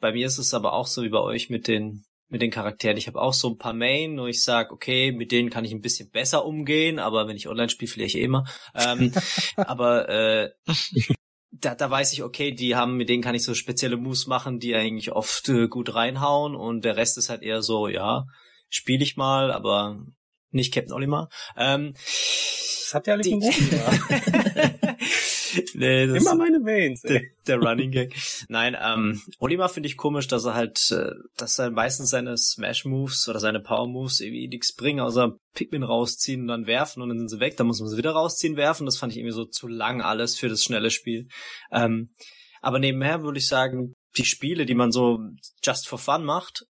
S2: Bei mir ist es aber auch so wie bei euch mit den mit den Charakteren. Ich habe auch so ein paar Main, wo ich sage, okay, mit denen kann ich ein bisschen besser umgehen, aber wenn ich online spiele, ich eh immer. Ähm, aber äh, da, da weiß ich, okay, die haben, mit denen kann ich so spezielle Moves machen, die eigentlich oft äh, gut reinhauen und der Rest ist halt eher so, ja, spiele ich mal, aber nicht Captain Olimar. Ähm,
S4: das hat ja alle die,
S2: nee, das
S4: Immer meine Mains.
S2: der, der Running Gag. Nein, ähm, Olimar finde ich komisch, dass er halt, äh, dass er meistens seine Smash Moves oder seine Power Moves irgendwie nichts bringen, außer Pikmin rausziehen und dann werfen und dann sind sie weg, dann muss man sie wieder rausziehen, werfen. Das fand ich irgendwie so zu lang alles für das schnelle Spiel. Ähm, aber nebenher würde ich sagen, die Spiele, die man so just for fun macht,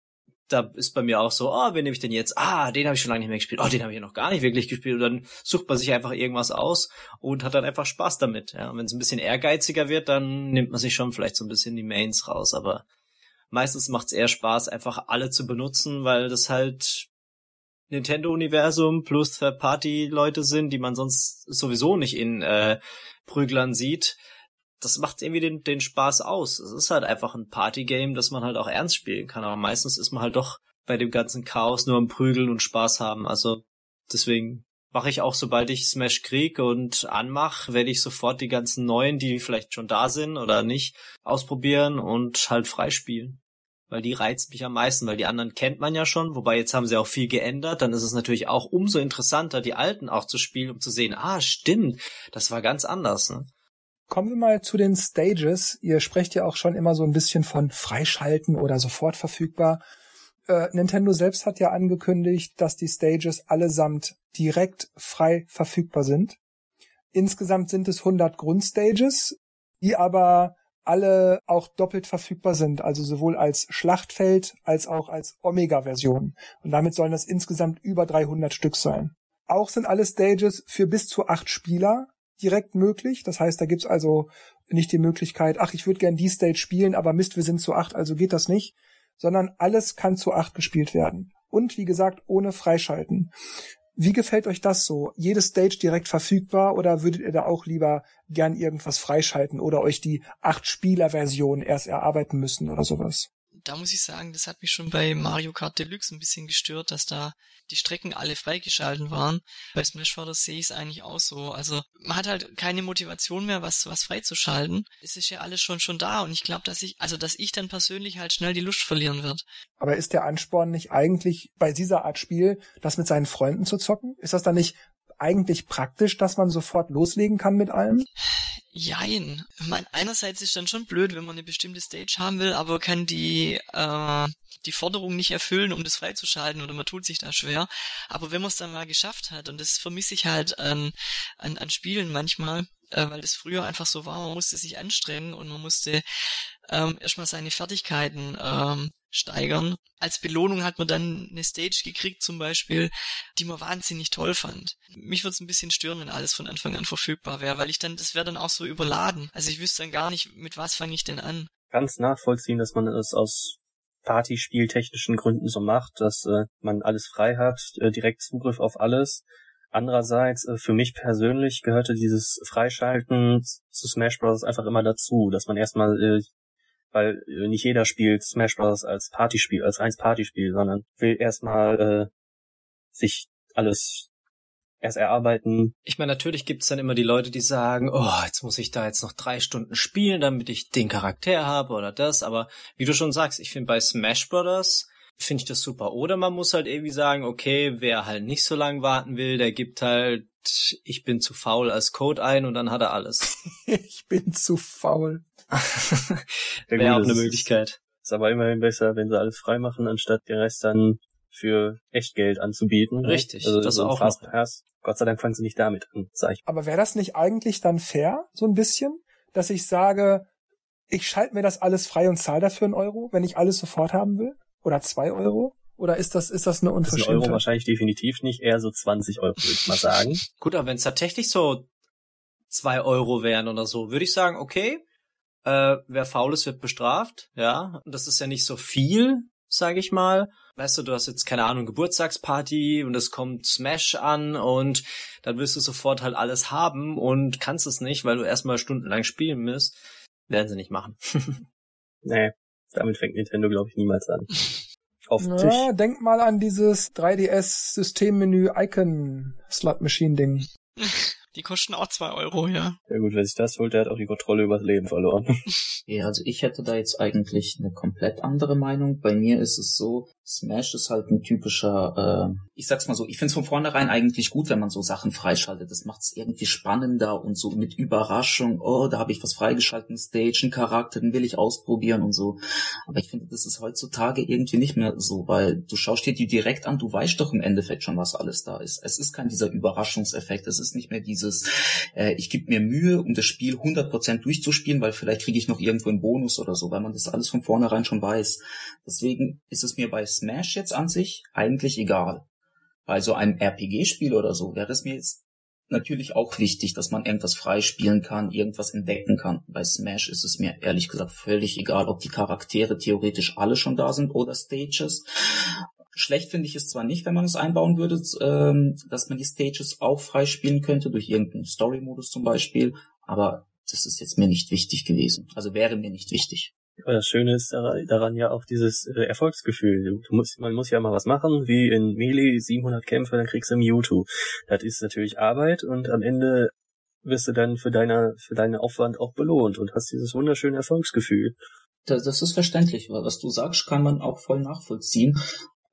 S2: da ist bei mir auch so, oh, wen nehme ich denn jetzt? Ah, den habe ich schon lange nicht mehr gespielt. Oh, den habe ich noch gar nicht wirklich gespielt. Und dann sucht man sich einfach irgendwas aus und hat dann einfach Spaß damit. Ja, wenn es ein bisschen ehrgeiziger wird, dann nimmt man sich schon vielleicht so ein bisschen die Mains raus. Aber meistens macht es eher Spaß, einfach alle zu benutzen, weil das halt Nintendo-Universum plus Third-Party-Leute sind, die man sonst sowieso nicht in äh, Prüglern sieht. Das macht irgendwie den, den Spaß aus. Es ist halt einfach ein Party-Game, das man halt auch ernst spielen kann. Aber meistens ist man halt doch bei dem ganzen Chaos nur am Prügeln und Spaß haben. Also deswegen mache ich auch, sobald ich Smash krieg und anmach, werde ich sofort die ganzen neuen, die vielleicht schon da sind oder nicht, ausprobieren und halt freispielen. Weil die reizt mich am meisten, weil die anderen kennt man ja schon, wobei jetzt haben sie auch viel geändert, dann ist es natürlich auch umso interessanter, die alten auch zu spielen, um zu sehen, ah, stimmt, das war ganz anders. Ne?
S1: Kommen wir mal zu den Stages. Ihr sprecht ja auch schon immer so ein bisschen von Freischalten oder sofort verfügbar. Äh, Nintendo selbst hat ja angekündigt, dass die Stages allesamt direkt frei verfügbar sind. Insgesamt sind es 100 Grundstages, die aber alle auch doppelt verfügbar sind, also sowohl als Schlachtfeld als auch als Omega-Version. Und damit sollen das insgesamt über 300 Stück sein. Auch sind alle Stages für bis zu acht Spieler direkt möglich. Das heißt, da gibt's also nicht die Möglichkeit, ach, ich würde gern die Stage spielen, aber Mist, wir sind zu acht, also geht das nicht. Sondern alles kann zu acht gespielt werden. Und wie gesagt, ohne Freischalten. Wie gefällt euch das so? Jede Stage direkt verfügbar oder würdet ihr da auch lieber gern irgendwas freischalten oder euch die acht Spieler-Version erst erarbeiten müssen oder sowas?
S3: Da muss ich sagen, das hat mich schon bei Mario Kart Deluxe ein bisschen gestört, dass da die Strecken alle freigeschalten waren. Bei Smash Bros. sehe ich es eigentlich auch so. Also man hat halt keine Motivation mehr, was, was freizuschalten. Es ist ja alles schon schon da und ich glaube, dass ich, also dass ich dann persönlich halt schnell die Lust verlieren wird.
S1: Aber ist der Ansporn nicht eigentlich bei dieser Art Spiel, das mit seinen Freunden zu zocken? Ist das dann nicht eigentlich praktisch, dass man sofort loslegen kann mit allem?
S3: Jein. Ich mein, einerseits ist dann schon blöd, wenn man eine bestimmte Stage haben will, aber kann die, äh, die Forderung nicht erfüllen, um das freizuschalten oder man tut sich da schwer. Aber wenn man es dann mal geschafft hat, und das vermisse ich halt an, an, an Spielen manchmal, äh, weil das früher einfach so war, man musste sich anstrengen und man musste ähm, erstmal seine Fertigkeiten ähm, steigern. Als Belohnung hat man dann eine Stage gekriegt zum Beispiel, die man wahnsinnig toll fand. Mich würde es ein bisschen stören, wenn alles von Anfang an verfügbar wäre, weil ich dann, das wäre dann auch so überladen. Also ich wüsste dann gar nicht, mit was fange ich denn an.
S4: Ganz nachvollziehen, dass man es aus Partyspieltechnischen Gründen so macht, dass äh, man alles frei hat, äh, direkt Zugriff auf alles. Andererseits, äh, für mich persönlich gehörte dieses Freischalten zu Smash Bros. einfach immer dazu, dass man erstmal äh, weil äh, nicht jeder spielt Smash Bros. als Partyspiel, als reins Partyspiel, sondern will erstmal äh, sich alles erst erarbeiten.
S2: Ich meine, natürlich gibt's dann immer die Leute, die sagen, oh, jetzt muss ich da jetzt noch drei Stunden spielen, damit ich den Charakter habe oder das. Aber wie du schon sagst, ich finde bei Smash Brothers finde ich das super. Oder man muss halt irgendwie sagen, okay, wer halt nicht so lange warten will, der gibt halt, ich bin zu faul als Code ein und dann hat er alles.
S1: ich bin zu faul.
S2: Wäre auch eine Möglichkeit.
S4: Ist aber immerhin besser, wenn sie alles frei machen, anstatt den Rest dann für Echtgeld anzubieten.
S2: Richtig,
S4: also
S2: das
S4: so
S2: auch
S4: Fast. Pass. Gott sei Dank fangen sie nicht damit an, sag ich.
S1: Aber wäre das nicht eigentlich dann fair, so ein bisschen, dass ich sage, ich schalte mir das alles frei und zahle dafür einen Euro, wenn ich alles sofort haben will? Oder zwei Euro? Oder ist das, ist das eine
S4: Das ist ein Euro
S1: Unverschämtheit?
S4: wahrscheinlich definitiv nicht, eher so 20 Euro, würde ich mal sagen.
S2: Gut, aber wenn es tatsächlich so zwei Euro wären oder so, würde ich sagen, okay, äh, wer faul ist, wird bestraft, ja. Und das ist ja nicht so viel, sage ich mal. Weißt du, du hast jetzt keine Ahnung Geburtstagsparty und es kommt Smash an und dann wirst du sofort halt alles haben und kannst es nicht, weil du erstmal stundenlang spielen musst. Werden sie nicht machen.
S4: nee, damit fängt Nintendo, glaube ich, niemals an. Auf Tisch.
S1: Ja, denk mal an dieses 3DS-Systemmenü Icon Slot Machine Ding.
S3: Die kosten auch zwei Euro, ja.
S4: Ja gut, wer sich das holt, der hat auch die Kontrolle übers Leben verloren.
S5: Ja, also ich hätte da jetzt eigentlich eine komplett andere Meinung. Bei mir ist es so, Smash ist halt ein typischer, äh, ich sag's mal so, ich find's von vornherein eigentlich gut, wenn man so Sachen freischaltet. Das macht's irgendwie spannender und so mit Überraschung, oh, da habe ich was freigeschaltet, Stage, einen Charakter, den will ich ausprobieren und so. Aber ich finde, das ist heutzutage irgendwie nicht mehr so, weil du schaust dir die direkt an, du weißt doch im Endeffekt schon, was alles da ist. Es ist kein dieser Überraschungseffekt, es ist nicht mehr dieses, äh, ich gebe mir Mühe, um das Spiel 100% durchzuspielen, weil vielleicht kriege ich noch irgendwo einen Bonus oder so, weil man das alles von vornherein schon weiß. Deswegen ist es mir bei Smash jetzt an sich eigentlich egal. Bei so einem RPG-Spiel oder so wäre es mir jetzt natürlich auch wichtig, dass man irgendwas freispielen kann, irgendwas entdecken kann. Bei Smash ist es mir ehrlich gesagt völlig egal, ob die Charaktere theoretisch alle schon da sind oder Stages. Schlecht finde ich es zwar nicht, wenn man es einbauen würde, ähm, dass man die Stages auch freispielen könnte, durch irgendeinen Story-Modus zum Beispiel, aber das ist jetzt mir nicht wichtig gewesen. Also wäre mir nicht wichtig.
S4: Aber das Schöne ist daran ja auch dieses äh, Erfolgsgefühl. Du musst, man muss ja mal was machen, wie in Melee 700 Kämpfe, dann kriegst du Mewtwo. Das ist natürlich Arbeit und am Ende wirst du dann für deine, für deinen Aufwand auch belohnt und hast dieses wunderschöne Erfolgsgefühl.
S5: Das, das ist verständlich, weil was du sagst, kann man auch voll nachvollziehen.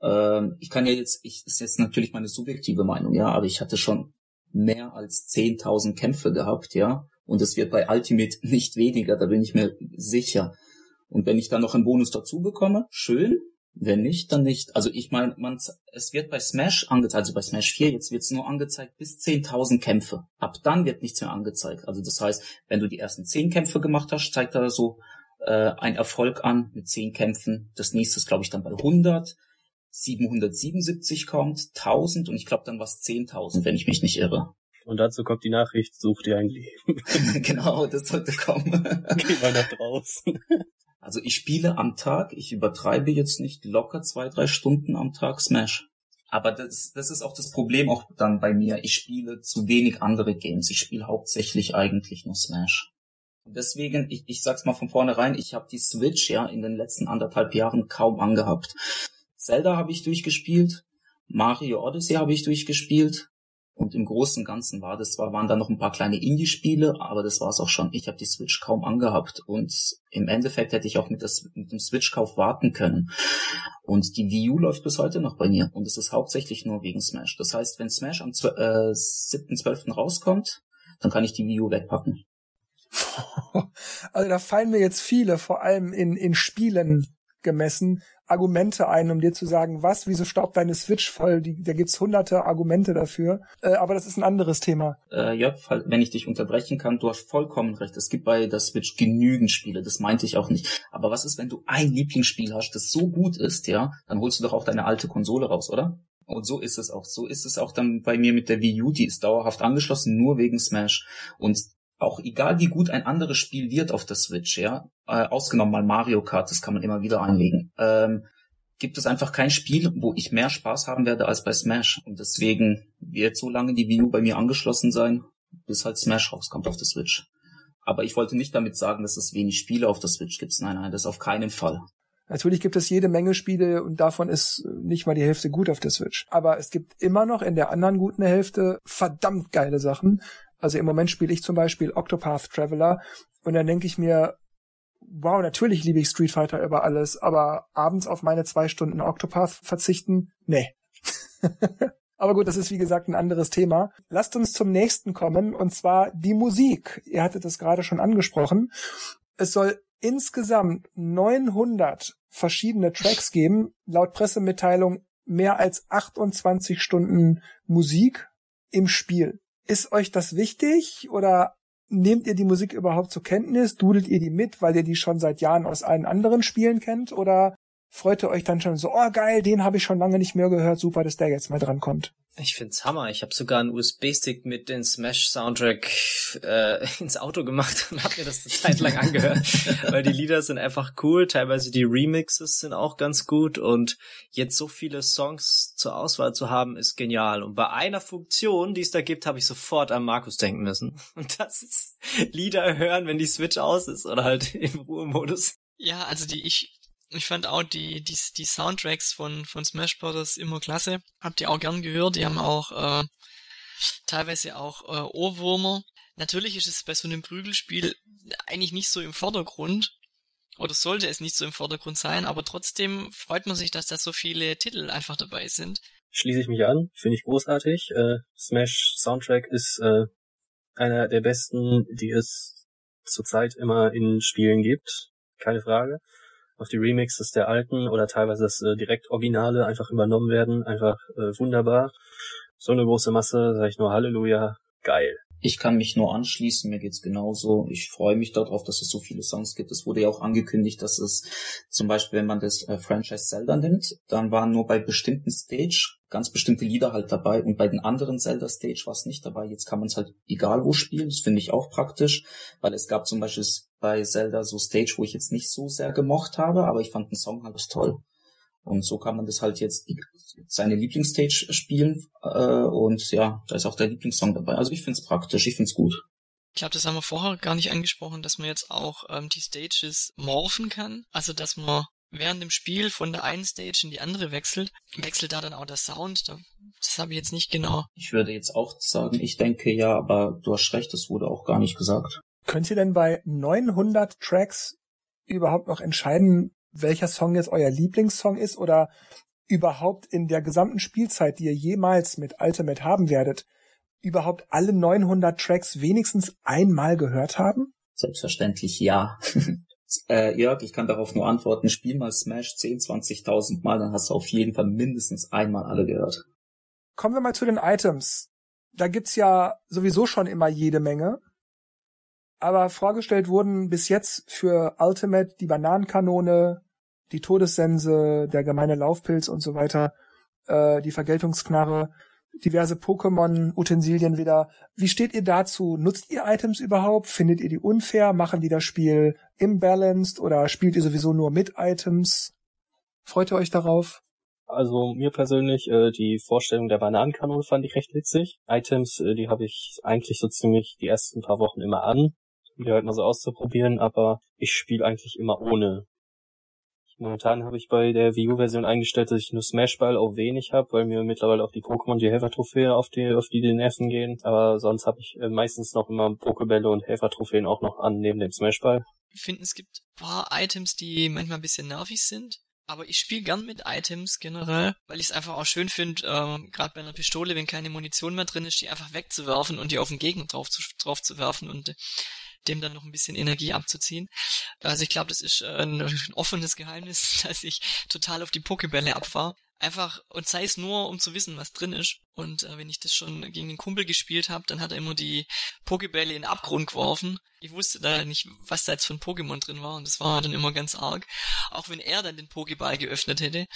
S5: Ähm, ich kann ja jetzt, ich, das ist jetzt natürlich meine subjektive Meinung, ja, aber ich hatte schon mehr als 10.000 Kämpfe gehabt, ja, und es wird bei Ultimate nicht weniger, da bin ich mir sicher. Und wenn ich dann noch einen Bonus dazu bekomme, schön. Wenn nicht, dann nicht. Also ich meine, man, es wird bei Smash angezeigt, also bei Smash 4, jetzt wird es nur angezeigt bis 10.000 Kämpfe. Ab dann wird nichts mehr angezeigt. Also das heißt, wenn du die ersten 10 Kämpfe gemacht hast, zeigt er so äh, ein Erfolg an mit 10 Kämpfen. Das nächste ist, glaube ich, dann bei 100. 777 kommt, 1000 und ich glaube dann war es 10.000, wenn ich mich nicht irre.
S4: Und dazu kommt die Nachricht, such dir ein Leben.
S5: genau, das sollte kommen.
S4: Geh mal nach draußen.
S5: Also ich spiele am Tag, ich übertreibe jetzt nicht locker zwei, drei Stunden am Tag Smash. Aber das, das ist auch das Problem auch dann bei mir. Ich spiele zu wenig andere Games. Ich spiele hauptsächlich eigentlich nur Smash. Und deswegen, ich, ich sag's mal von vornherein, ich habe die Switch ja in den letzten anderthalb Jahren kaum angehabt. Zelda habe ich durchgespielt, Mario Odyssey habe ich durchgespielt, und im Großen und Ganzen war das zwar, waren da noch ein paar kleine Indie-Spiele, aber das war es auch schon. Ich habe die Switch kaum angehabt und im Endeffekt hätte ich auch mit, das, mit dem Switch-Kauf warten können. Und die Wii U läuft bis heute noch bei mir und es ist hauptsächlich nur wegen Smash. Das heißt, wenn Smash am äh, 7.12. rauskommt, dann kann ich die Wii U wegpacken.
S1: Also da fallen mir jetzt viele, vor allem in, in Spielen gemessen, Argumente ein, um dir zu sagen, was, wieso staubt deine Switch voll? Die, da gibt's hunderte Argumente dafür. Äh, aber das ist ein anderes Thema.
S5: Äh, ja, wenn ich dich unterbrechen kann, du hast vollkommen recht. Es gibt bei der Switch genügend Spiele, das meinte ich auch nicht. Aber was ist, wenn du ein Lieblingsspiel hast, das so gut ist, ja, dann holst du doch auch deine alte Konsole raus, oder? Und so ist es auch. So ist es auch dann bei mir mit der Wii U. Die ist dauerhaft angeschlossen, nur wegen Smash. Und auch egal wie gut ein anderes Spiel wird auf der Switch, ja, äh, ausgenommen mal Mario Kart, das kann man immer wieder einlegen, ähm, gibt es einfach kein Spiel, wo ich mehr Spaß haben werde als bei Smash. Und deswegen wird so lange die Wii U bei mir angeschlossen sein, bis halt Smash rauskommt auf der Switch. Aber ich wollte nicht damit sagen, dass es wenig Spiele auf der Switch gibt. Nein, nein, das auf keinen Fall.
S1: Natürlich gibt es jede Menge Spiele und davon ist nicht mal die Hälfte gut auf der Switch. Aber es gibt immer noch in der anderen guten Hälfte verdammt geile Sachen. Also im Moment spiele ich zum Beispiel Octopath Traveler und dann denke ich mir, wow, natürlich liebe ich Street Fighter über alles, aber abends auf meine zwei Stunden Octopath verzichten? Nee. aber gut, das ist wie gesagt ein anderes Thema. Lasst uns zum nächsten kommen und zwar die Musik. Ihr hattet es gerade schon angesprochen. Es soll insgesamt 900 verschiedene Tracks geben, laut Pressemitteilung mehr als 28 Stunden Musik im Spiel. Ist euch das wichtig oder nehmt ihr die Musik überhaupt zur Kenntnis? Dudelt ihr die mit, weil ihr die schon seit Jahren aus allen anderen Spielen kennt? Oder freut ihr euch dann schon so, oh geil, den habe ich schon lange nicht mehr gehört, super, dass der jetzt mal dran kommt?
S2: Ich find's Hammer. Ich habe sogar einen USB-Stick mit den Smash-Soundtrack äh, ins Auto gemacht und habe mir das eine Zeit lang angehört, weil die Lieder sind einfach cool. Teilweise die Remixes sind auch ganz gut und jetzt so viele Songs zur Auswahl zu haben, ist genial. Und bei einer Funktion, die es da gibt, habe ich sofort an Markus denken müssen. Und das ist Lieder hören, wenn die Switch aus ist oder halt im Ruhemodus.
S3: Ja, also die ich ich fand auch die, die, die Soundtracks von, von Smash Bros. immer klasse. Habt ihr auch gern gehört. Die haben auch äh, teilweise auch äh, Ohrwürmer. Natürlich ist es bei so einem Prügelspiel eigentlich nicht so im Vordergrund. oder sollte es nicht so im Vordergrund sein, aber trotzdem freut man sich, dass da so viele Titel einfach dabei sind.
S4: Schließe ich mich an, finde ich großartig. Äh, Smash Soundtrack ist äh, einer der besten, die es zurzeit immer in Spielen gibt. Keine Frage. Auch die Remixes der alten oder teilweise das äh, direkt Originale einfach übernommen werden. Einfach äh, wunderbar. So eine große Masse, sage ich nur Halleluja, geil.
S5: Ich kann mich nur anschließen, mir geht's genauso. Ich freue mich darauf, dass es so viele Songs gibt. Es wurde ja auch angekündigt, dass es zum Beispiel, wenn man das äh, Franchise Zelda nimmt, dann waren nur bei bestimmten Stage ganz bestimmte Lieder halt dabei und bei den anderen Zelda Stage war es nicht dabei. Jetzt kann man es halt egal wo spielen. Das finde ich auch praktisch, weil es gab zum Beispiel bei Zelda so Stage, wo ich jetzt nicht so sehr gemocht habe, aber ich fand den Song halt toll. Und so kann man das halt jetzt seine Lieblingsstage spielen äh, und ja, da ist auch der Lieblingssong dabei. Also ich find's praktisch, ich find's gut.
S3: Ich glaube, das haben wir vorher gar nicht angesprochen, dass man jetzt auch ähm, die Stages morphen kann. Also dass man während dem Spiel von der einen Stage in die andere wechselt. Wechselt da dann auch der Sound? Das habe ich jetzt nicht genau.
S5: Ich würde jetzt auch sagen, ich denke ja, aber du hast recht, das wurde auch gar nicht gesagt.
S1: Könnt ihr denn bei 900 Tracks überhaupt noch entscheiden, welcher Song jetzt euer Lieblingssong ist oder überhaupt in der gesamten Spielzeit, die ihr jemals mit Ultimate haben werdet, überhaupt alle 900 Tracks wenigstens einmal gehört haben?
S5: Selbstverständlich ja. äh, Jörg, ich kann darauf nur antworten, spiel mal Smash 10, 20.000 Mal, dann hast du auf jeden Fall mindestens einmal alle gehört.
S1: Kommen wir mal zu den Items. Da gibt's ja sowieso schon immer jede Menge. Aber vorgestellt wurden bis jetzt für Ultimate die Bananenkanone, die Todessense, der gemeine Laufpilz und so weiter, äh, die Vergeltungsknarre, diverse Pokémon-Utensilien wieder. Wie steht ihr dazu? Nutzt ihr Items überhaupt? Findet ihr die unfair? Machen die das Spiel imbalanced oder spielt ihr sowieso nur mit Items? Freut ihr euch darauf?
S4: Also mir persönlich, äh, die Vorstellung der Bananenkanone fand ich recht witzig. Items, äh, die habe ich eigentlich so ziemlich die ersten paar Wochen immer an, um die halt mal so auszuprobieren, aber ich spiele eigentlich immer ohne Momentan habe ich bei der Wii U-Version eingestellt, dass ich nur Smashball auf wenig habe, weil mir mittlerweile auch die Pokémon die Helfer-Trophäe auf die, auf die den Nerven gehen. Aber sonst habe ich äh, meistens noch immer Pokebälle und Helfer-Trophäen auch noch an, neben dem Smashball.
S3: Ich finde, es gibt paar Items, die manchmal ein bisschen nervig sind. Aber ich spiele gern mit Items generell, weil ich es einfach auch schön finde, ähm, gerade bei einer Pistole, wenn keine Munition mehr drin ist, die einfach wegzuwerfen und die auf den Gegner drauf zu, drauf zu werfen und dem dann noch ein bisschen Energie abzuziehen. Also ich glaube, das ist äh, ein, ein offenes Geheimnis, dass ich total auf die Pokebälle abfahre. Einfach, und sei es nur, um zu wissen, was drin ist. Und äh, wenn ich das schon gegen den Kumpel gespielt habe, dann hat er immer die Pokebälle in den Abgrund geworfen. Ich wusste da nicht, was da jetzt ein Pokémon drin war. Und das war dann immer ganz arg. Auch wenn er dann den Pokéball geöffnet hätte.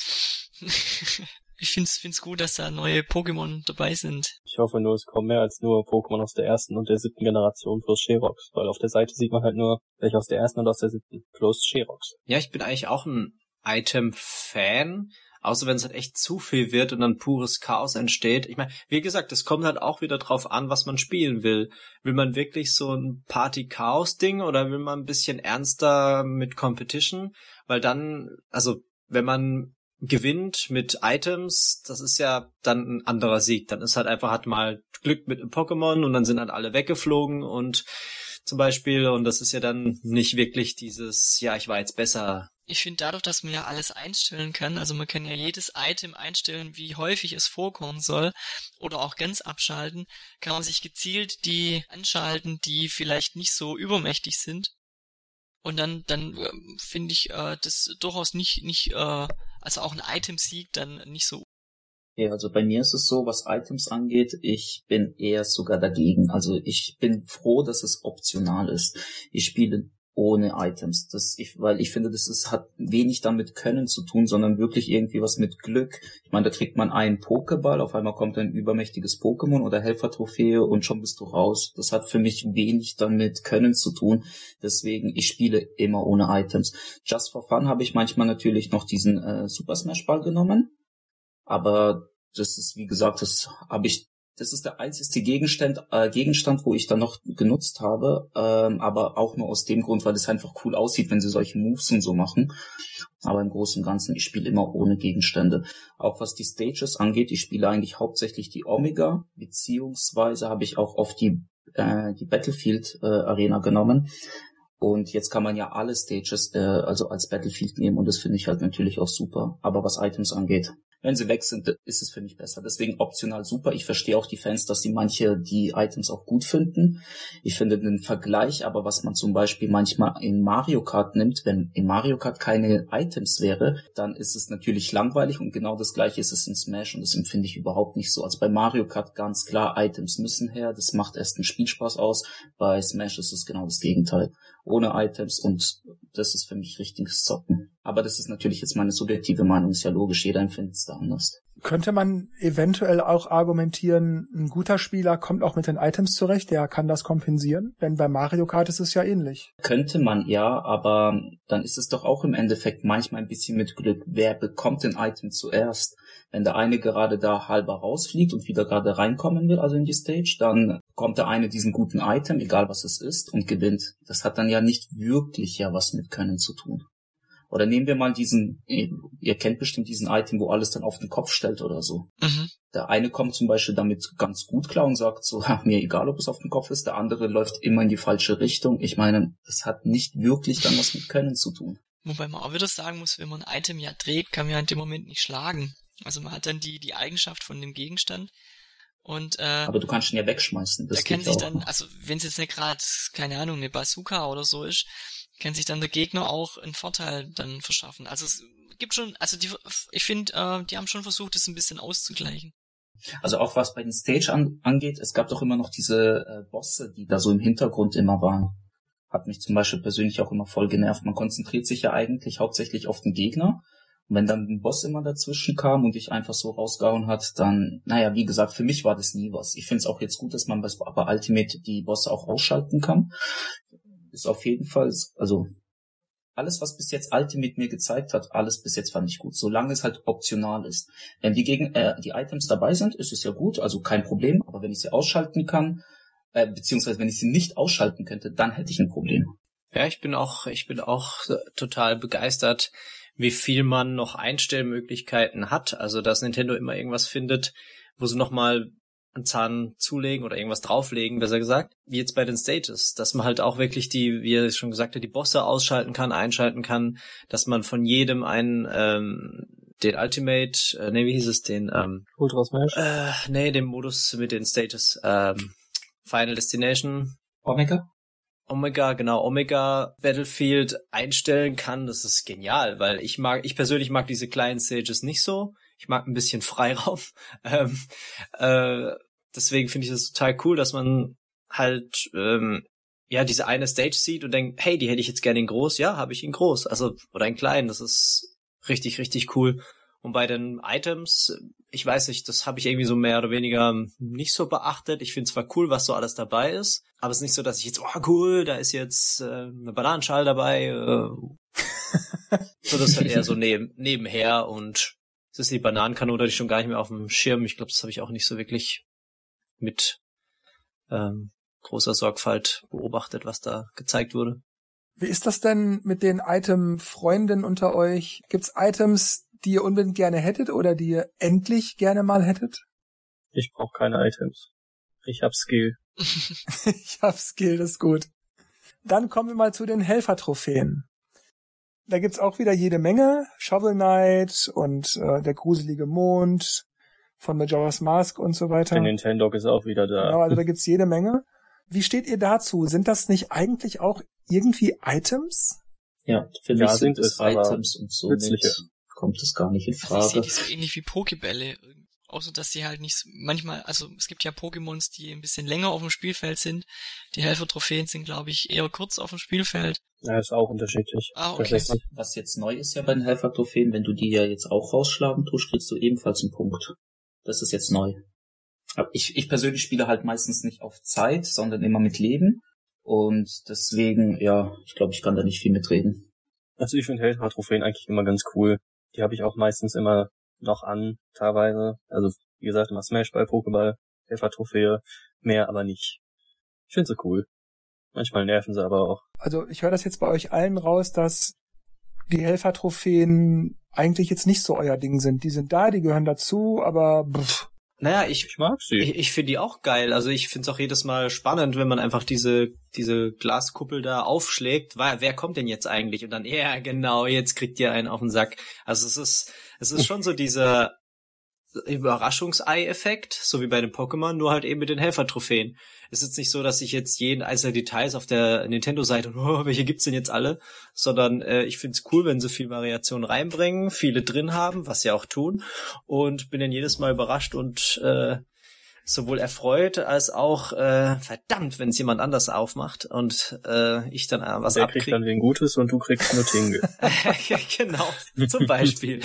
S3: ich find's, find's gut, dass da neue Pokémon dabei sind.
S4: Ich hoffe nur, es kommen mehr als nur Pokémon aus der ersten und der siebten Generation plus Sherox, weil auf der Seite sieht man halt nur welche aus der ersten und aus der siebten plus Sherox.
S2: Ja, ich bin eigentlich auch ein Item-Fan, außer wenn es halt echt zu viel wird und dann pures Chaos entsteht. Ich meine, wie gesagt, es kommt halt auch wieder drauf an, was man spielen will. Will man wirklich so ein Party-Chaos-Ding oder will man ein bisschen ernster mit Competition? Weil dann, also wenn man gewinnt mit Items, das ist ja dann ein anderer Sieg. Dann ist halt einfach, hat mal Glück mit einem Pokémon und dann sind halt alle weggeflogen und zum Beispiel, und das ist ja dann nicht wirklich dieses, ja, ich war jetzt besser.
S3: Ich finde dadurch, dass man ja alles einstellen kann, also man kann ja jedes Item einstellen, wie häufig es vorkommen soll, oder auch ganz abschalten, kann man sich gezielt die anschalten, die vielleicht nicht so übermächtig sind. Und dann, dann äh, finde ich äh, das durchaus nicht, nicht äh, also auch ein Item-Sieg dann nicht so.
S5: Ja, also bei mir ist es so, was Items angeht, ich bin eher sogar dagegen. Also ich bin froh, dass es optional ist. Ich spiele ohne Items. Das ich, weil ich finde, das ist, hat wenig damit Können zu tun, sondern wirklich irgendwie was mit Glück. Ich meine, da kriegt man einen Pokéball, auf einmal kommt ein übermächtiges Pokémon oder Helfertrophäe und schon bist du raus. Das hat für mich wenig damit Können zu tun. Deswegen, ich spiele immer ohne Items. Just for Fun habe ich manchmal natürlich noch diesen äh, Super Smash Ball genommen. Aber das ist, wie gesagt, das habe ich das ist der einzige Gegenstand, äh, Gegenstand, wo ich dann noch genutzt habe, ähm, aber auch nur aus dem Grund, weil es einfach cool aussieht, wenn sie solche Moves und so machen. Aber im Großen und Ganzen, ich spiele immer ohne Gegenstände. Auch was die Stages angeht, ich spiele eigentlich hauptsächlich die Omega, beziehungsweise habe ich auch oft die, äh, die Battlefield äh, Arena genommen. Und jetzt kann man ja alle Stages äh, also als Battlefield nehmen und das finde ich halt natürlich auch super. Aber was Items angeht, wenn sie weg sind, ist es für mich besser. Deswegen optional super. Ich verstehe auch die Fans, dass sie manche die Items auch gut finden. Ich finde den Vergleich, aber was man zum Beispiel manchmal in Mario Kart nimmt, wenn in Mario Kart keine Items wäre, dann ist es natürlich langweilig und genau das gleiche ist es in Smash und das empfinde ich überhaupt nicht so. Also bei Mario Kart ganz klar, Items müssen her, das macht erst einen Spielspaß aus. Bei Smash ist es genau das Gegenteil. Ohne Items und das ist für mich richtiges Zocken. Aber das ist natürlich jetzt meine subjektive Meinung, ist ja logisch, jeder empfindet es da anders.
S1: Könnte man eventuell auch argumentieren, ein guter Spieler kommt auch mit den Items zurecht, der kann das kompensieren? Denn bei Mario Kart ist es ja ähnlich.
S5: Könnte man ja, aber dann ist es doch auch im Endeffekt manchmal ein bisschen mit Glück. Wer bekommt den Item zuerst? Wenn der eine gerade da halber rausfliegt und wieder gerade reinkommen will, also in die Stage, dann bekommt der eine diesen guten Item, egal was es ist, und gewinnt. Das hat dann ja nicht wirklich ja was mit Können zu tun. Oder nehmen wir mal diesen, ihr kennt bestimmt diesen Item, wo alles dann auf den Kopf stellt oder so. Mhm. Der eine kommt zum Beispiel damit ganz gut klar und sagt so, mir egal, ob es auf dem Kopf ist, der andere läuft immer in die falsche Richtung. Ich meine, das hat nicht wirklich dann was mit Können zu tun.
S3: Wobei man auch wieder sagen muss, wenn man ein Item ja trägt, kann man ja in dem Moment nicht schlagen. Also man hat dann die, die Eigenschaft von dem Gegenstand. Und, äh,
S5: Aber du kannst ihn ja wegschmeißen.
S3: Das da kann sich dann, also wenn es jetzt nicht gerade, keine Ahnung, eine Bazooka oder so ist, kann sich dann der Gegner auch einen Vorteil dann verschaffen. Also es gibt schon, also die, ich finde, äh, die haben schon versucht, das ein bisschen auszugleichen.
S5: Also auch was bei den Stage an, angeht, es gab doch immer noch diese äh, Bosse, die da so im Hintergrund immer waren. Hat mich zum Beispiel persönlich auch immer voll genervt. Man konzentriert sich ja eigentlich hauptsächlich auf den Gegner. Wenn dann ein Boss immer dazwischen kam und dich einfach so rausgehauen hat, dann, naja, wie gesagt, für mich war das nie was. Ich finde es auch jetzt gut, dass man bei, bei Ultimate die Bosse auch ausschalten kann ist auf jeden Fall, also alles, was bis jetzt Ultimate mir gezeigt hat, alles bis jetzt fand ich gut, solange es halt optional ist. Wenn die gegen äh, die Items dabei sind, ist es ja gut, also kein Problem. Aber wenn ich sie ausschalten kann, äh, beziehungsweise wenn ich sie nicht ausschalten könnte, dann hätte ich ein Problem.
S2: Ja, ich bin auch, ich bin auch total begeistert, wie viel man noch Einstellmöglichkeiten hat. Also dass Nintendo immer irgendwas findet, wo sie nochmal einen Zahn zulegen oder irgendwas drauflegen, besser gesagt, wie jetzt bei den Stages, dass man halt auch wirklich die, wie er schon gesagt hat, die Bosse ausschalten kann, einschalten kann, dass man von jedem einen ähm, den Ultimate, äh, nee, wie hieß es, den ähm,
S4: Ultra Smash?
S2: Äh, nee, den Modus mit den Stages, ähm, Final Destination.
S5: Omega?
S2: Omega, genau, Omega Battlefield einstellen kann, das ist genial, weil ich mag, ich persönlich mag diese kleinen Stages nicht so. Ich mag ein bisschen Freiraum. ähm, äh, deswegen finde ich das total cool, dass man halt ähm, ja diese eine Stage sieht und denkt, hey, die hätte ich jetzt gerne in groß. Ja, habe ich in groß, also oder in klein. Das ist richtig, richtig cool. Und bei den Items, ich weiß nicht, das habe ich irgendwie so mehr oder weniger nicht so beachtet. Ich finde zwar cool, was so alles dabei ist, aber es ist nicht so, dass ich jetzt, oh cool, da ist jetzt äh, eine Bananenschale dabei. Äh, so das ist halt eher so neben, nebenher und es ist die Bananenkanone, die schon gar nicht mehr auf dem Schirm. Ich glaube, das habe ich auch nicht so wirklich mit ähm, großer Sorgfalt beobachtet, was da gezeigt wurde.
S1: Wie ist das denn mit den Item-Freunden unter euch? Gibt's Items, die ihr unbedingt gerne hättet oder die ihr endlich gerne mal hättet?
S4: Ich brauche keine Items. Ich hab Skill.
S1: ich hab Skill, das ist gut. Dann kommen wir mal zu den Helfer-Trophäen. Da gibt's auch wieder jede Menge. Shovel Knight und äh, der gruselige Mond von Majora's Mask und so weiter.
S4: Der Nintendo ist auch wieder da.
S1: Genau, also da gibt's jede Menge. Wie steht ihr dazu? Sind das nicht eigentlich auch irgendwie Items?
S5: Ja, für mich ja, sind es Items und so kommt es gar nicht in Frage.
S3: Also ich sehe die so ähnlich wie Pokebälle. Außer dass sie halt nicht manchmal, also es gibt ja Pokémons, die ein bisschen länger auf dem Spielfeld sind. Die Helfer-Trophäen sind, glaube ich, eher kurz auf dem Spielfeld.
S4: Ja, ist auch unterschiedlich.
S3: Ah, okay.
S5: Was jetzt neu ist ja bei den Helfer-Trophäen, wenn du die ja jetzt auch rausschlagen tust, kriegst du ebenfalls einen Punkt. Das ist jetzt neu. Ich, ich persönlich spiele halt meistens nicht auf Zeit, sondern immer mit Leben. Und deswegen, ja, ich glaube, ich kann da nicht viel mitreden.
S4: Also ich finde Helfer-Trophäen eigentlich immer ganz cool. Die habe ich auch meistens immer noch an, teilweise. Also, wie gesagt, immer Smashball, Pokéball, Helfer-Trophäe, mehr aber nicht. Ich finde sie cool. Manchmal nerven sie aber auch.
S1: Also, ich höre das jetzt bei euch allen raus, dass die Helfer-Trophäen eigentlich jetzt nicht so euer Ding sind. Die sind da, die gehören dazu, aber pff.
S2: Naja, ich,
S4: Ich mag sie.
S2: ich, ich finde die auch geil. Also ich finde es auch jedes Mal spannend, wenn man einfach diese, diese Glaskuppel da aufschlägt. Wer, wer kommt denn jetzt eigentlich? Und dann, ja, genau, jetzt kriegt ihr einen auf den Sack. Also es ist, es ist schon so dieser Überraschungsei-Effekt, so wie bei den Pokémon, nur halt eben mit den Helfertrophäen. Es ist nicht so, dass ich jetzt jeden einzelnen Details auf der Nintendo-Seite oh, welche gibt's denn jetzt alle, sondern äh, ich find's cool, wenn sie viel Variation reinbringen, viele drin haben, was sie auch tun, und bin dann jedes Mal überrascht und äh, sowohl erfreut als auch äh, verdammt, wenn es jemand anders aufmacht und äh, ich dann äh, was
S4: Der kriegt
S2: abkriege.
S4: dann wen Gutes und du kriegst nur Tingle.
S2: ja, genau, zum Beispiel.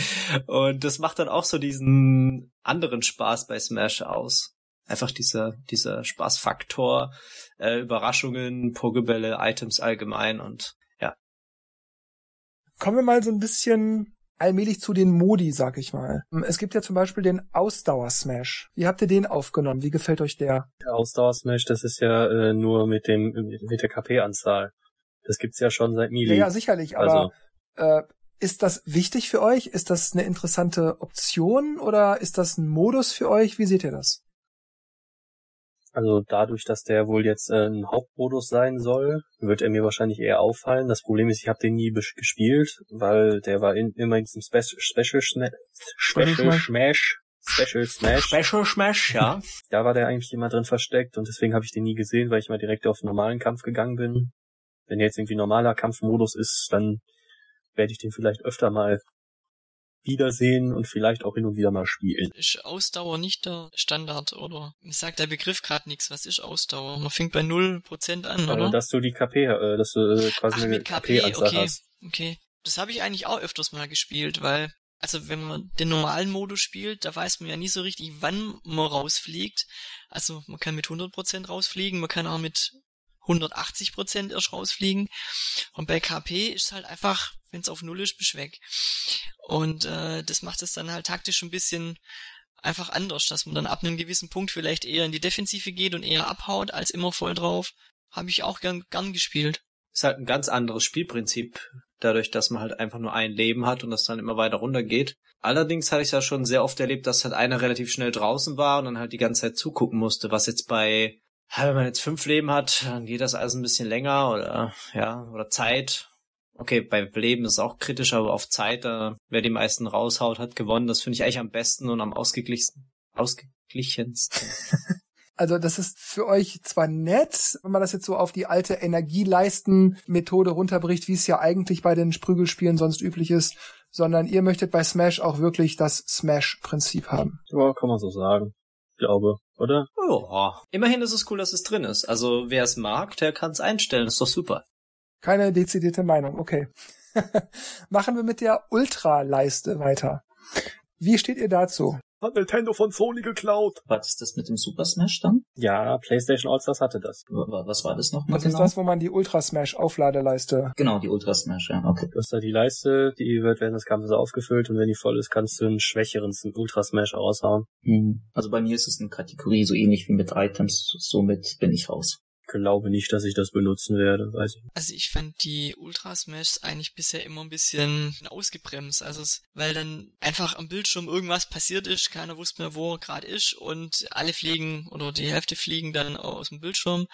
S2: Und das macht dann auch so diesen anderen Spaß bei Smash aus. Einfach dieser, dieser Spaßfaktor, äh, Überraschungen, Pokebälle, Items allgemein und ja.
S1: Kommen wir mal so ein bisschen allmählich zu den Modi, sag ich mal. Es gibt ja zum Beispiel den Ausdauer-Smash. Wie habt ihr den aufgenommen? Wie gefällt euch der?
S4: Der Ausdauer-Smash, das ist ja äh, nur mit dem mit der KP-Anzahl. Das gibt's ja schon seit
S1: Ja,
S4: Melee.
S1: ja, sicherlich,
S4: Also,
S1: aber äh, ist das wichtig für euch? Ist das eine interessante Option oder ist das ein Modus für euch? Wie seht ihr das?
S4: Also dadurch, dass der wohl jetzt äh, ein Hauptmodus sein soll, wird er mir wahrscheinlich eher auffallen. Das Problem ist, ich habe den nie gespielt, weil der war in, immer in diesem Spe Special, Sma Special
S1: Smash.
S4: Special Smash.
S2: Special Smash, ja.
S4: Da war der eigentlich immer drin versteckt und deswegen habe ich den nie gesehen, weil ich mal direkt auf den normalen Kampf gegangen bin. Wenn jetzt irgendwie normaler Kampfmodus ist, dann werde ich den vielleicht öfter mal wiedersehen und vielleicht auch hin und wieder mal spielen.
S3: Ist Ausdauer nicht der Standard, oder? Mir sagt der Begriff gerade nichts. Was ist Ausdauer? Man fängt bei 0% an,
S4: Äh,
S3: oder?
S4: dass du die KP, äh, dass du äh, quasi
S3: Ach,
S4: eine
S3: mit KP,
S4: KP-Anzahl
S3: okay.
S4: hast.
S3: Okay. Das habe ich eigentlich auch öfters mal gespielt, weil, also wenn man den normalen Modus spielt, da weiß man ja nie so richtig, wann man rausfliegt. Also man kann mit 100% rausfliegen, man kann auch mit 180% erst rausfliegen. Und bei KP ist halt einfach, wenn es auf Null ist, bist weg. Und äh, das macht es dann halt taktisch ein bisschen einfach anders, dass man dann ab einem gewissen Punkt vielleicht eher in die Defensive geht und eher abhaut, als immer voll drauf. Habe ich auch gern, gern gespielt.
S2: Ist halt ein ganz anderes Spielprinzip, dadurch, dass man halt einfach nur ein Leben hat und das dann immer weiter runtergeht. Allerdings hatte ich ja schon sehr oft erlebt, dass halt einer relativ schnell draußen war und dann halt die ganze Zeit zugucken musste, was jetzt bei, wenn man jetzt fünf Leben hat, dann geht das alles ein bisschen länger oder, ja, oder Zeit. Okay, bei Leben ist es auch kritisch, aber auf Zeit, äh, wer die meisten raushaut, hat gewonnen. Das finde ich eigentlich am besten und am ausgeglichensten. Ausgeglichensten.
S1: Also das ist für euch zwar nett, wenn man das jetzt so auf die alte Energieleisten-Methode runterbricht, wie es ja eigentlich bei den Sprügelspielen sonst üblich ist, sondern ihr möchtet bei Smash auch wirklich das Smash-Prinzip haben.
S4: Ja, kann man so sagen. Glaube, oder?
S2: Ja. Immerhin ist es cool, dass es drin ist. Also wer es mag, der kann es einstellen. Ist doch super.
S1: Keine dezidierte Meinung, okay. Machen wir mit der Ultra-Leiste weiter. Wie steht ihr dazu?
S6: Hat Nintendo von Sony geklaut.
S5: War das das mit dem Super Smash dann?
S4: Ja, PlayStation All-Stars hatte das.
S5: Wa- wa- Was war das nochmal
S1: Das ist
S5: genau?
S1: das, wo man die Ultra Smash Aufladeleiste.
S5: Genau, die Ultra Smash, ja, okay.
S4: Du hast da die Leiste, die wird während des Kampfes aufgefüllt und wenn die voll ist, kannst du einen schwächeren Ultra Smash raushauen.
S5: Mhm. Also bei mir ist es eine Kategorie so ähnlich wie mit Items, somit bin ich raus.
S4: Glaube nicht, dass ich das benutzen werde, weiß ich.
S3: Also ich fand die Ultra Smashs eigentlich bisher immer ein bisschen ausgebremst, also es, weil dann einfach am Bildschirm irgendwas passiert ist, keiner wusste mehr, wo er gerade ist und alle fliegen oder die Hälfte fliegen dann aus dem Bildschirm.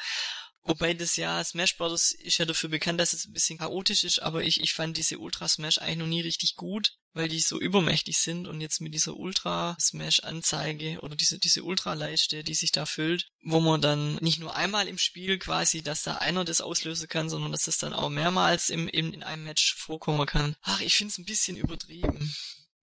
S3: Wobei das ja, Smash Bros. ist ja dafür bekannt, dass es ein bisschen chaotisch ist, aber ich, ich fand diese Ultra Smash eigentlich noch nie richtig gut, weil die so übermächtig sind und jetzt mit dieser Ultra Smash Anzeige oder diese, diese Ultra Leiste, die sich da füllt, wo man dann nicht nur einmal im Spiel quasi, dass da einer das auslösen kann, sondern dass das dann auch mehrmals im, im, in einem Match vorkommen kann. Ach, ich find's ein bisschen übertrieben.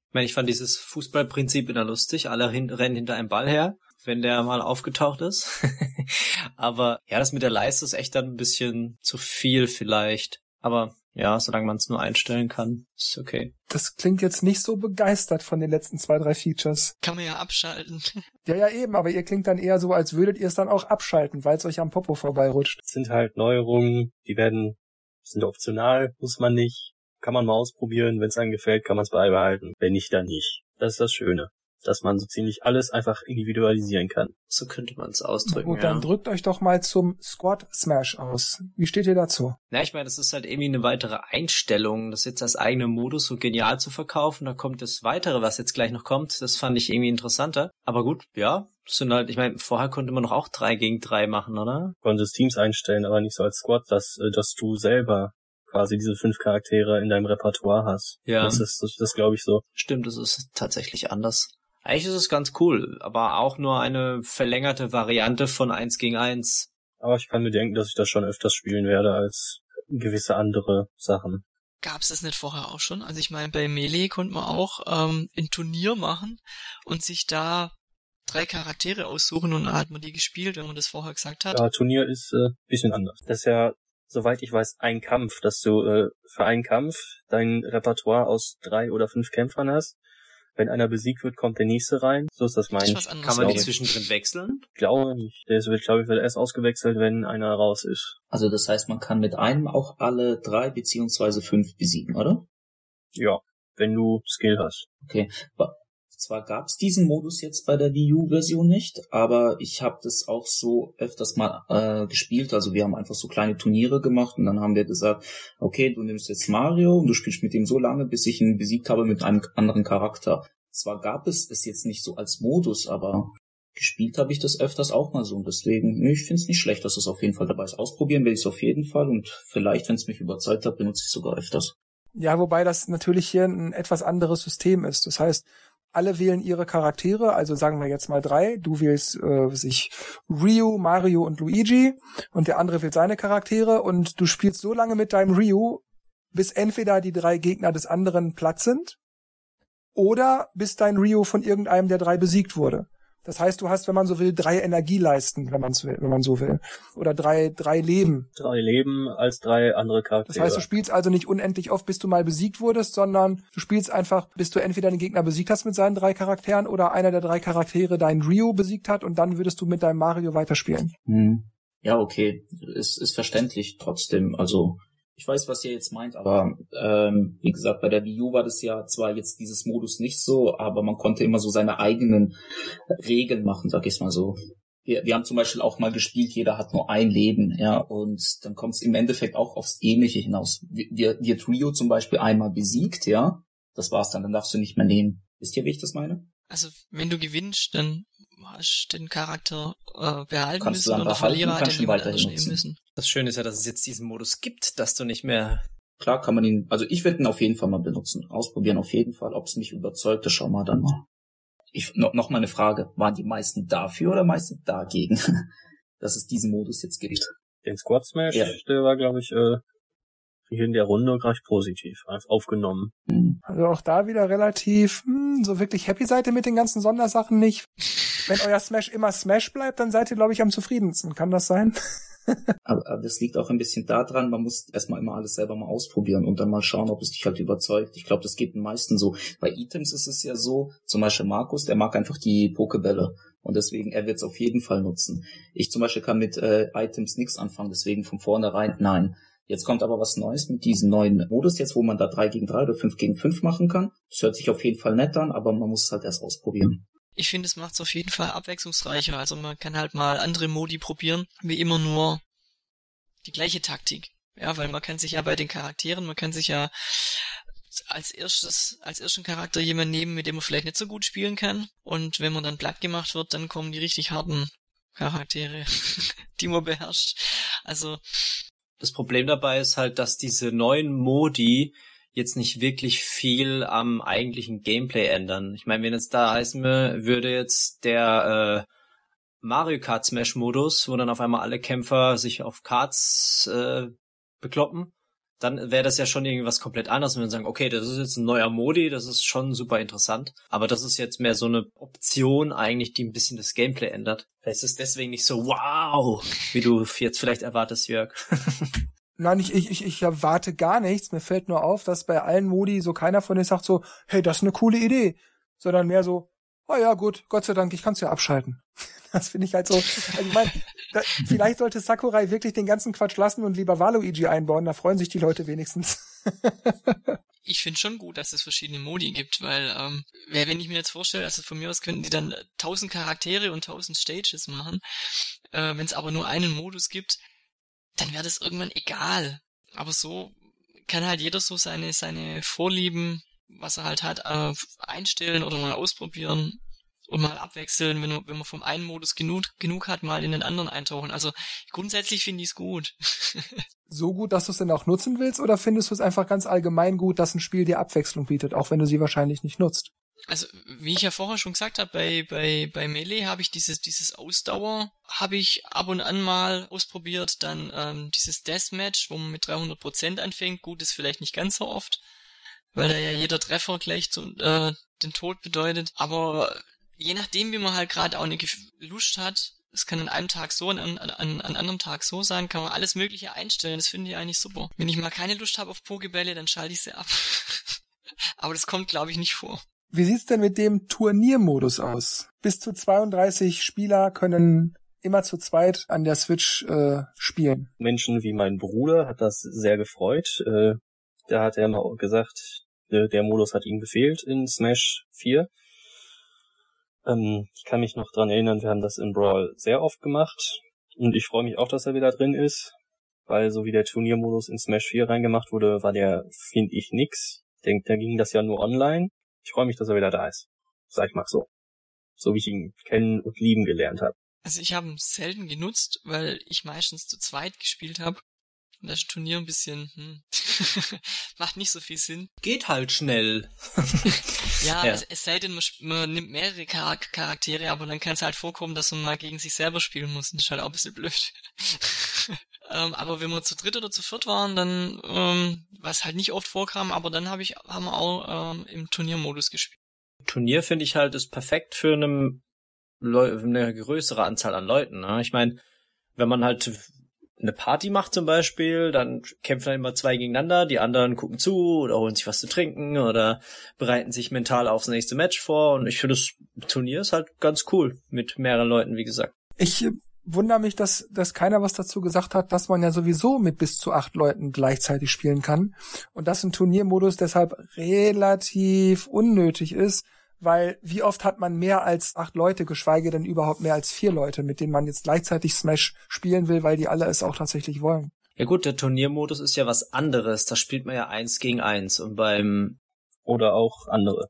S2: Ich meine, ich fand dieses Fußballprinzip immer lustig. Alle hin rennen hinter einem Ball her, wenn der mal aufgetaucht ist. Aber ja, das mit der Leiste ist echt dann ein bisschen zu viel vielleicht. Aber ja, solange man es nur einstellen kann, ist okay.
S1: Das klingt jetzt nicht so begeistert von den letzten zwei, drei Features.
S3: Kann man ja abschalten.
S1: Ja, ja, eben, aber ihr klingt dann eher so, als würdet ihr es dann auch abschalten, weil es euch am Popo vorbeirutscht.
S4: Das sind halt Neuerungen, die werden, sind optional, muss man nicht. Kann man mal ausprobieren, wenn es einem gefällt, kann man es beibehalten. Wenn nicht, dann nicht. Das ist das Schöne. Dass man so ziemlich alles einfach individualisieren kann.
S2: So könnte man es ausdrücken.
S1: Gut,
S2: ja.
S1: dann drückt euch doch mal zum Squad Smash aus. Wie steht ihr dazu?
S2: Na, ich meine, das ist halt irgendwie eine weitere Einstellung, das jetzt als eigene Modus so genial zu verkaufen. Da kommt das Weitere, was jetzt gleich noch kommt. Das fand ich irgendwie interessanter. Aber gut, ja, das sind halt, ich meine, vorher konnte man doch auch drei gegen drei machen, oder?
S4: Konntest Teams einstellen, aber nicht so als Squad, dass, äh, dass du selber quasi diese fünf Charaktere in deinem Repertoire hast.
S2: Ja.
S4: Das ist, das, das glaube ich so.
S2: Stimmt, das ist tatsächlich anders. Eigentlich ist es ganz cool, aber auch nur eine verlängerte Variante von eins gegen eins.
S4: Aber ich kann mir denken, dass ich das schon öfters spielen werde als gewisse andere Sachen.
S3: Gab's das nicht vorher auch schon? Also ich meine, bei Melee konnte man auch ähm, ein Turnier machen und sich da drei Charaktere aussuchen und dann hat man die gespielt, wenn man das vorher gesagt hat.
S4: Ja, Turnier ist äh, bisschen anders. Das ist ja, soweit ich weiß, ein Kampf, dass du äh, für einen Kampf dein Repertoire aus drei oder fünf Kämpfern hast. Wenn einer besiegt wird, kommt der nächste rein. So ist das
S3: Das
S4: mein.
S3: ist
S4: Ich
S3: was anderes.
S2: Kann man die
S3: ich.
S2: zwischendrin wechseln?
S4: glaube nicht. Der wird, glaube ich, wird erst ausgewechselt, wenn einer raus ist.
S5: Also das heißt, man kann mit einem auch alle drei beziehungsweise fünf besiegen, oder?
S4: Ja, wenn du Skill hast.
S5: Okay. Zwar gab's diesen Modus jetzt bei der Wii U-Version nicht, aber ich habe das auch so öfters mal äh, gespielt. Also wir haben einfach so kleine Turniere gemacht und dann haben wir gesagt, okay, du nimmst jetzt Mario und du spielst mit ihm so lange, bis ich ihn besiegt habe mit einem anderen Charakter. Zwar gab es es jetzt nicht so als Modus, aber gespielt habe ich das öfters auch mal so. Und deswegen, nee, ich finde es nicht schlecht, dass es auf jeden Fall dabei ist. Ausprobieren werde ich es auf jeden Fall und vielleicht, wenn es mich überzeugt hat, benutze ich es sogar öfters.
S1: Ja, wobei das natürlich hier ein etwas anderes System ist. Das heißt, alle wählen ihre Charaktere, also sagen wir jetzt mal drei. Du wählst äh, sich Ryu, Mario und Luigi und der andere wählt seine Charaktere und du spielst so lange mit deinem Ryu, bis entweder die drei Gegner des anderen platt sind oder bis dein Ryu von irgendeinem der drei besiegt wurde. Das heißt, du hast, wenn man so will, drei Energieleisten, wenn man wenn man so will, oder drei drei Leben.
S4: Drei Leben als drei andere Charaktere.
S1: Das heißt, du spielst also nicht unendlich oft, bis du mal besiegt wurdest, sondern du spielst einfach, bis du entweder den Gegner besiegt hast mit seinen drei Charakteren oder einer der drei Charaktere deinen Ryu besiegt hat und dann würdest du mit deinem Mario weiterspielen.
S5: Hm. Ja, okay. Ist, ist verständlich trotzdem. Also, ich weiß, was ihr jetzt meint, aber ähm, wie gesagt, bei der Wii U war das ja zwar jetzt dieses Modus nicht so, aber man konnte immer so seine eigenen Regeln machen, sag ich mal so. Wir, wir haben zum Beispiel auch mal gespielt, jeder hat nur ein Leben, ja, und dann kommt es im Endeffekt auch aufs Ähnliche hinaus. Wir, wir Trio zum Beispiel einmal besiegt, ja, das war's dann, dann darfst du nicht mehr nehmen. Wisst ihr, wie ich das meine?
S3: Also wenn du gewinnst, dann den Charakter äh, behalten
S5: Kannst du
S3: müssen
S5: dann
S3: und der
S5: behalten,
S3: Verlierer hat
S5: kannst
S3: den jemand nehmen müssen.
S2: Das Schöne ist ja, dass es jetzt diesen Modus gibt, dass du nicht mehr
S5: Klar kann man ihn, also ich werde ihn auf jeden Fall mal benutzen. Ausprobieren auf jeden Fall. Ob es mich überzeugt, das schauen wir dann mal. Ich, noch, noch mal eine Frage. Waren die meisten dafür oder meisten dagegen, dass es diesen Modus jetzt gibt?
S4: Den Squad Smash,
S5: Ja.
S4: der war, glaube ich, äh, hier in der Runde gleich positiv einfach aufgenommen.
S5: Hm.
S1: Also auch da wieder relativ, hm, so wirklich happy seid ihr mit den ganzen Sondersachen nicht. Wenn euer Smash immer Smash bleibt, dann seid ihr, glaube ich, am zufriedensten. Kann das sein?
S5: Aber, aber das liegt auch ein bisschen daran, man muss erstmal immer alles selber mal ausprobieren und dann mal schauen, ob es dich halt überzeugt. Ich glaube, das geht den meisten so. Bei Items ist es ja so, zum Beispiel Markus, der mag einfach die Pokebälle und deswegen, er wird es auf jeden Fall nutzen. Ich zum Beispiel kann mit äh, Items nichts anfangen, deswegen von vornherein nein. Jetzt kommt aber was Neues mit diesem neuen Modus jetzt, wo man da drei gegen drei oder fünf gegen fünf machen kann. Das hört sich auf jeden Fall nett an, aber man muss es halt erst ausprobieren.
S3: Ich finde, es macht es auf jeden Fall abwechslungsreicher. Also man kann halt mal andere Modi probieren, wie immer nur die gleiche Taktik. Ja, weil man kann sich ja bei den Charakteren, man kann sich ja als erstes, als ersten Charakter jemanden nehmen, mit dem man vielleicht nicht so gut spielen kann. Und wenn man dann platt gemacht wird, dann kommen die richtig harten Charaktere, die man beherrscht. Also,
S2: Das Problem dabei ist halt, dass diese neuen Modi jetzt nicht wirklich viel am eigentlichen Gameplay ändern. Ich meine, wenn jetzt da heißen würde jetzt der äh, Mario Kart Smash Modus, wo dann auf einmal alle Kämpfer sich auf Karts äh, bekloppen, dann wäre das ja schon irgendwas komplett anderes, wenn wir sagen, okay, das ist jetzt ein neuer Modi, das ist schon super interessant, aber das ist jetzt mehr so eine Option eigentlich, die ein bisschen das Gameplay ändert. Vielleicht ist es deswegen nicht so wow, wie du jetzt vielleicht erwartest, Jörg.
S1: Nein, ich, ich, ich, ich erwarte gar nichts. Mir fällt nur auf, dass bei allen Modi so keiner von denen sagt so, hey, das ist eine coole Idee. Sondern mehr so, oh ja, gut, Gott sei Dank, ich kann's ja abschalten. Das finde ich halt so. Also ich meine, da, vielleicht sollte Sakurai wirklich den ganzen Quatsch lassen und lieber Waluigi einbauen, da freuen sich die Leute wenigstens.
S3: ich finde schon gut, dass es verschiedene Modi gibt, weil ähm, wenn ich mir jetzt vorstelle, also von mir aus könnten die dann tausend Charaktere und tausend Stages machen, äh, wenn es aber nur einen Modus gibt, dann wäre das irgendwann egal. Aber so kann halt jeder so seine seine Vorlieben, was er halt hat, äh, einstellen oder mal ausprobieren und mal abwechseln, wenn man, wenn man vom einen Modus genug, genug hat, mal in den anderen eintauchen. Also grundsätzlich finde ich es gut.
S1: so gut, dass du es denn auch nutzen willst, oder findest du es einfach ganz allgemein gut, dass ein Spiel dir Abwechslung bietet, auch wenn du sie wahrscheinlich nicht nutzt?
S3: Also, wie ich ja vorher schon gesagt habe, bei, bei, bei Melee habe ich dieses, dieses Ausdauer, habe ich ab und an mal ausprobiert, dann ähm, dieses Deathmatch, wo man mit 300% anfängt, gut, ist vielleicht nicht ganz so oft, weil da ja jeder Treffer gleich zu, äh, den Tod bedeutet, aber je nachdem, wie man halt gerade auch eine Lust hat, es kann an einem Tag so, an, an, an einem anderen Tag so sein, kann man alles Mögliche einstellen. Das finde ich eigentlich super. Wenn ich mal keine Lust habe auf Pokebälle, dann schalte ich sie ab. Aber das kommt, glaube ich, nicht vor.
S1: Wie sieht's denn mit dem Turniermodus aus? Bis zu 32 Spieler können immer zu zweit an der Switch äh, spielen.
S4: Menschen wie mein Bruder hat das sehr gefreut. Äh, da hat er mal gesagt, äh, der Modus hat ihm gefehlt in Smash 4. Ähm, ich kann mich noch dran erinnern, wir haben das in Brawl sehr oft gemacht. Und ich freue mich auch, dass er wieder drin ist. Weil so wie der Turniermodus in Smash 4 reingemacht wurde, war der, finde ich, nix. Ich denke, da ging das ja nur online. Ich freue mich, dass er wieder da ist. Sag ich mal so. So wie ich ihn kennen und lieben gelernt habe.
S3: Also ich habe ihn selten genutzt, weil ich meistens zu zweit gespielt habe und das Turnier ein bisschen hm, macht nicht so viel Sinn.
S2: Geht halt schnell.
S3: ja, ja. Es, es, sei denn, man, man nimmt mehrere Char Charaktere, aber dann kann es halt vorkommen, dass man mal gegen sich selber spielen muss. Und das ist halt auch ein bisschen blöd. ähm, aber wenn wir zu dritt oder zu viert waren, dann, ähm, was halt nicht oft vorkam, aber dann habe ich, haben wir auch ähm, im Turniermodus gespielt.
S2: Turnier finde ich halt ist perfekt für einem Leu eine größere Anzahl an Leuten. Ne? Ich meine, wenn man halt eine Party macht zum Beispiel, dann kämpfen dann immer zwei gegeneinander, die anderen gucken zu oder holen sich was zu trinken oder bereiten sich mental aufs nächste Match vor und ich finde das Turnier ist halt ganz cool mit mehreren Leuten, wie gesagt.
S1: Ich wundere mich, dass, dass keiner was dazu gesagt hat, dass man ja sowieso mit bis zu acht Leuten gleichzeitig spielen kann und dass ein Turniermodus deshalb relativ unnötig ist, weil wie oft hat man mehr als acht Leute, geschweige denn überhaupt mehr als vier Leute, mit denen man jetzt gleichzeitig Smash spielen will, weil die alle es auch tatsächlich wollen.
S2: Ja gut, der Turniermodus ist ja was anderes. Da spielt man ja eins gegen eins und beim
S4: oder auch andere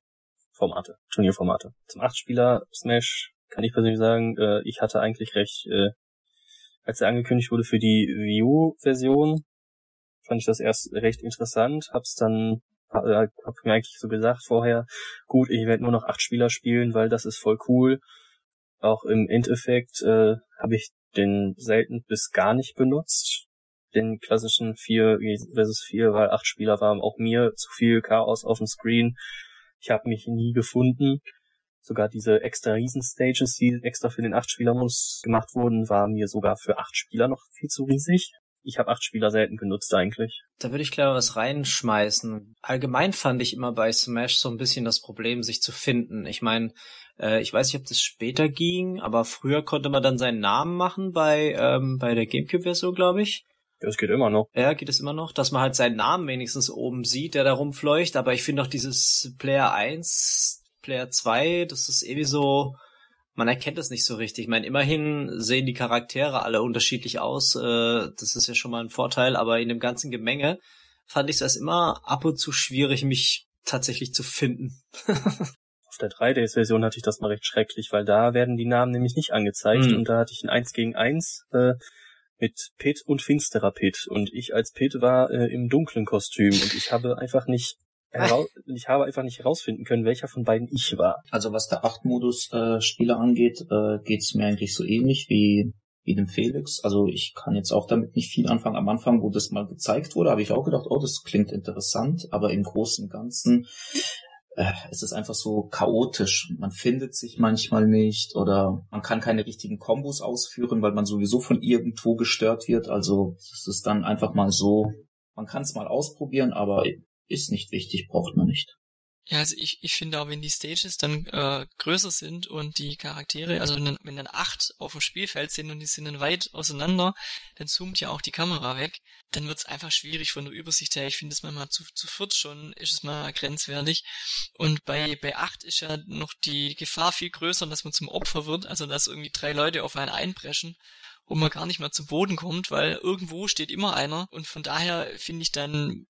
S4: Formate, Turnierformate. Zum Acht-Spieler Smash kann ich persönlich sagen, äh, ich hatte eigentlich recht, äh, als er angekündigt wurde für die Wii U-Version, fand ich das erst recht interessant, hab's dann äh, hab mir eigentlich so gesagt vorher, gut, ich werde nur noch acht Spieler spielen, weil das ist voll cool. Auch im Endeffekt äh, habe ich den selten bis gar nicht benutzt. Den klassischen 4 versus 4, weil acht Spieler waren auch mir zu viel Chaos auf dem Screen. Ich habe mich nie gefunden. Sogar diese extra Riesenstages, die extra für den acht Spieler Modus gemacht wurden, waren mir sogar für acht Spieler noch viel zu riesig ich habe acht Spieler selten genutzt eigentlich.
S2: Da würde ich klar was reinschmeißen. Allgemein fand ich immer bei Smash so ein bisschen das Problem, sich zu finden. Ich meine, äh, ich weiß nicht, ob das später ging, aber früher konnte man dann seinen Namen machen bei ähm, bei der GameCube-Version, glaube ich.
S4: Ja, es geht immer noch.
S2: Ja, geht es immer noch, dass man halt seinen Namen wenigstens oben sieht, der da rumfleucht. Aber ich finde auch dieses Player 1, Player 2, das ist irgendwie so, man erkennt es nicht so richtig. Ich meine, immerhin sehen die Charaktere alle unterschiedlich aus. Äh, das ist ja schon mal ein Vorteil, aber in dem ganzen Gemenge fand ich es immer ab und zu schwierig, mich tatsächlich zu finden.
S4: Auf der 3DS-Version hatte ich das mal recht schrecklich, weil da werden die Namen nämlich nicht angezeigt mhm. und da hatte ich ein 1 gegen 1 äh, mit Pit und finsterer Pit und ich als Pit war äh, im dunklen Kostüm und ich habe einfach nicht ich habe einfach nicht herausfinden können, welcher von beiden ich war.
S5: Also was der 8-Modus-Spieler äh, angeht, äh, geht's mir eigentlich so ähnlich wie wie dem Felix. Also ich kann jetzt auch damit nicht viel anfangen. Am Anfang, wo das mal gezeigt wurde, habe ich auch gedacht, oh, das klingt interessant, aber im Großen und Ganzen äh, es ist einfach so chaotisch. Man findet sich manchmal nicht oder man kann keine richtigen Kombos ausführen, weil man sowieso von irgendwo gestört wird. Also es ist dann einfach mal so, man kann es mal ausprobieren, aber ist nicht wichtig, braucht man nicht.
S3: Ja, also ich, ich finde auch, wenn die Stages dann äh, größer sind und die Charaktere, also wenn dann, wenn dann acht auf dem Spielfeld sind und die sind dann weit auseinander, dann zoomt ja auch die Kamera weg. Dann wird's einfach schwierig von der Übersicht her. Ich finde es manchmal zu, zu viert schon, ist es mal grenzwertig. Und bei, bei acht ist ja noch die Gefahr viel größer, dass man zum Opfer wird, also dass irgendwie drei Leute auf einen einbrechen und man gar nicht mehr zu Boden kommt, weil irgendwo steht immer einer. Und von daher finde ich dann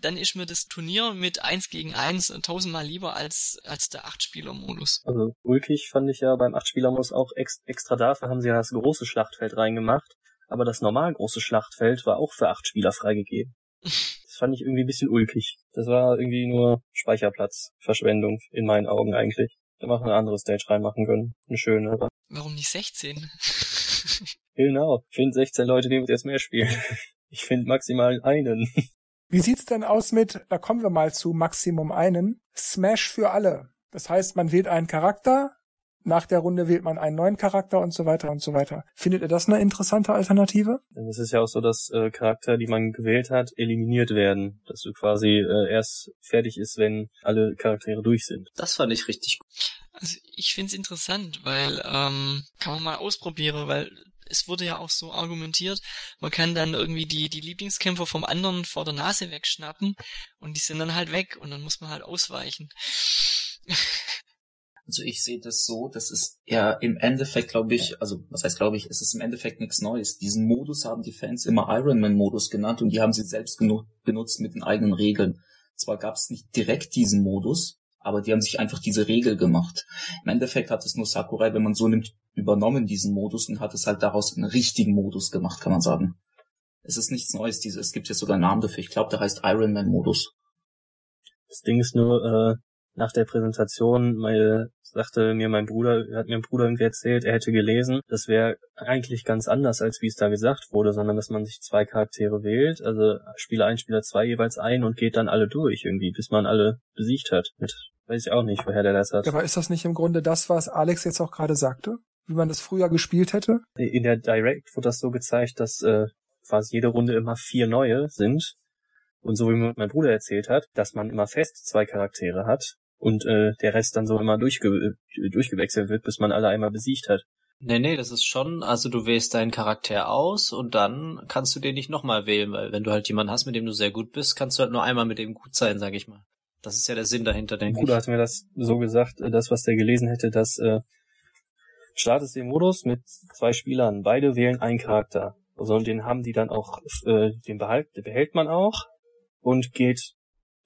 S3: dann ist mir das Turnier mit 1 gegen 1 tausendmal lieber als, als der 8-Spieler-Modus.
S4: Also ulkig fand ich ja beim 8-Spieler-Modus auch ex extra dafür haben sie ja das große Schlachtfeld reingemacht, aber das normal große Schlachtfeld war auch für 8 Spieler freigegeben. das fand ich irgendwie ein bisschen ulkig. Das war irgendwie nur Speicherplatz, Verschwendung in meinen Augen eigentlich. Da machen wir eine andere Stage reinmachen können. Eine schöne.
S3: Warum nicht 16?
S4: genau. Ich finde 16 Leute, die jetzt mehr spielen. Ich finde maximal einen.
S1: Wie sieht's denn aus mit, da kommen wir mal zu Maximum einen, Smash für alle. Das heißt, man wählt einen Charakter, nach der Runde wählt man einen neuen Charakter und so weiter und so weiter. Findet ihr das eine interessante Alternative?
S4: Es ist ja auch so, dass äh, Charakter, die man gewählt hat, eliminiert werden. Dass du quasi äh, erst fertig ist, wenn alle Charaktere durch sind.
S2: Das fand ich richtig gut.
S3: Also ich find's interessant, weil ähm, kann man mal ausprobieren, weil es wurde ja auch so argumentiert, man kann dann irgendwie die, die Lieblingskämpfer vom anderen vor der Nase wegschnappen und die sind dann halt weg und dann muss man halt ausweichen.
S5: Also ich sehe das so, das ist ja im Endeffekt, glaube ich, also was heißt glaube ich, es ist im Endeffekt nichts Neues. Diesen Modus haben die Fans immer Ironman-Modus genannt und die haben sie selbst genutzt mit den eigenen Regeln. Zwar gab es nicht direkt diesen Modus, aber die haben sich einfach diese Regel gemacht. Im Endeffekt hat es nur Sakurai, wenn man so nimmt, übernommen, diesen Modus, und hat es halt daraus einen richtigen Modus gemacht, kann man sagen. Es ist nichts Neues, diese, es gibt jetzt sogar einen Namen dafür. Ich glaube, der heißt Ironman-Modus.
S4: Das Ding ist nur, äh, nach der Präsentation, meine, sagte mir mein Bruder, hat mir ein Bruder irgendwie erzählt, er hätte gelesen, das wäre eigentlich ganz anders, als wie es da gesagt wurde, sondern dass man sich zwei Charaktere wählt, also Spieler 1, Spieler 2 jeweils ein und geht dann alle durch irgendwie, bis man alle besiegt hat. Mit, weiß ich auch nicht, woher der das hat.
S1: Aber ist das nicht im Grunde das, was Alex jetzt auch gerade sagte? Wie man das früher gespielt hätte?
S4: In der Direct wurde das so gezeigt, dass äh, quasi jede Runde immer vier neue sind. Und so wie mir mein Bruder erzählt hat, dass man immer fest zwei Charaktere hat und äh, der Rest dann so immer durchge durchgewechselt wird, bis man alle einmal besiegt hat.
S2: Nee, nee, das ist schon, also du wählst deinen Charakter aus und dann kannst du den nicht nochmal wählen, weil wenn du halt jemanden hast, mit dem du sehr gut bist, kannst du halt nur einmal mit dem gut sein, sag ich mal. Das ist ja der Sinn dahinter, denke
S4: ich. Bruder hat mir das so gesagt, äh, das, was der gelesen hätte, dass äh, startest den Modus mit zwei Spielern, beide wählen einen Charakter. Also und den haben die dann auch, äh, den behält, den behält man auch und geht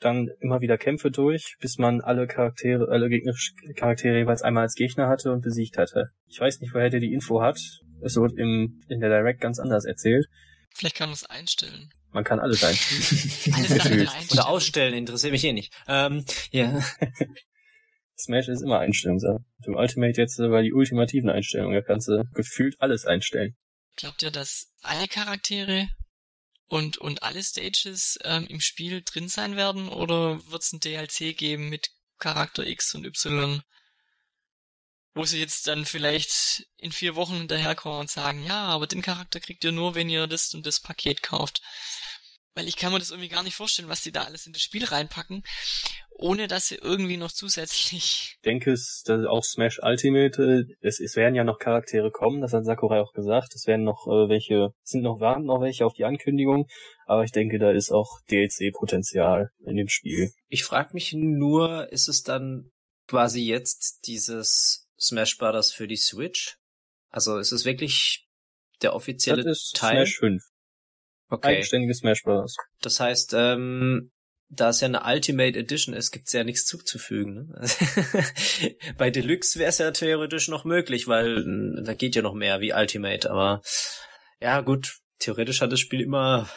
S4: dann immer wieder Kämpfe durch, bis man alle Charaktere, alle gegnerischen Charaktere jeweils einmal als Gegner hatte und besiegt hatte. Ich weiß nicht, woher der die Info hat. Es wird im, in der Direct ganz anders erzählt.
S3: Vielleicht kann man es einstellen.
S4: Man kann alles einstellen.
S3: alles einstellen.
S2: Oder ausstellen, interessiert mich eh nicht. Ähm, ja.
S4: Smash ist immer Einstellungssache. Im Ultimate jetzt sogar die ultimativen Einstellungen. Da kannst du gefühlt alles einstellen.
S3: Glaubt ihr, dass alle Charaktere und, und alle Stages ähm, im Spiel drin sein werden oder wird es ein DLC geben mit Charakter X und Y, wo sie jetzt dann vielleicht in vier Wochen hinterherkommen und sagen, ja, aber den Charakter kriegt ihr nur, wenn ihr das und das Paket kauft. Weil ich kann mir das irgendwie gar nicht vorstellen, was die da alles in das Spiel reinpacken, ohne dass sie irgendwie noch zusätzlich.
S4: Ich denke es, dass auch Smash Ultimate, äh, es, es werden ja noch Charaktere kommen, das hat Sakurai auch gesagt. Es werden noch äh, welche, sind noch warten noch welche auf die Ankündigung, aber ich denke, da ist auch DLC-Potenzial in dem Spiel.
S2: Ich frage mich nur, ist es dann quasi jetzt dieses Smash Brothers für die Switch? Also ist es wirklich der offizielle
S4: das ist
S2: Teil?
S4: Smash 5.
S2: Okay.
S4: Eigenständiges Smash Bros.
S2: Das heißt, ähm, da es ja eine Ultimate Edition ist, gibt's ja nichts zuzufügen. Ne? Bei Deluxe wäre es ja theoretisch noch möglich, weil äh, da geht ja noch mehr wie Ultimate. Aber ja, gut, theoretisch hat das Spiel immer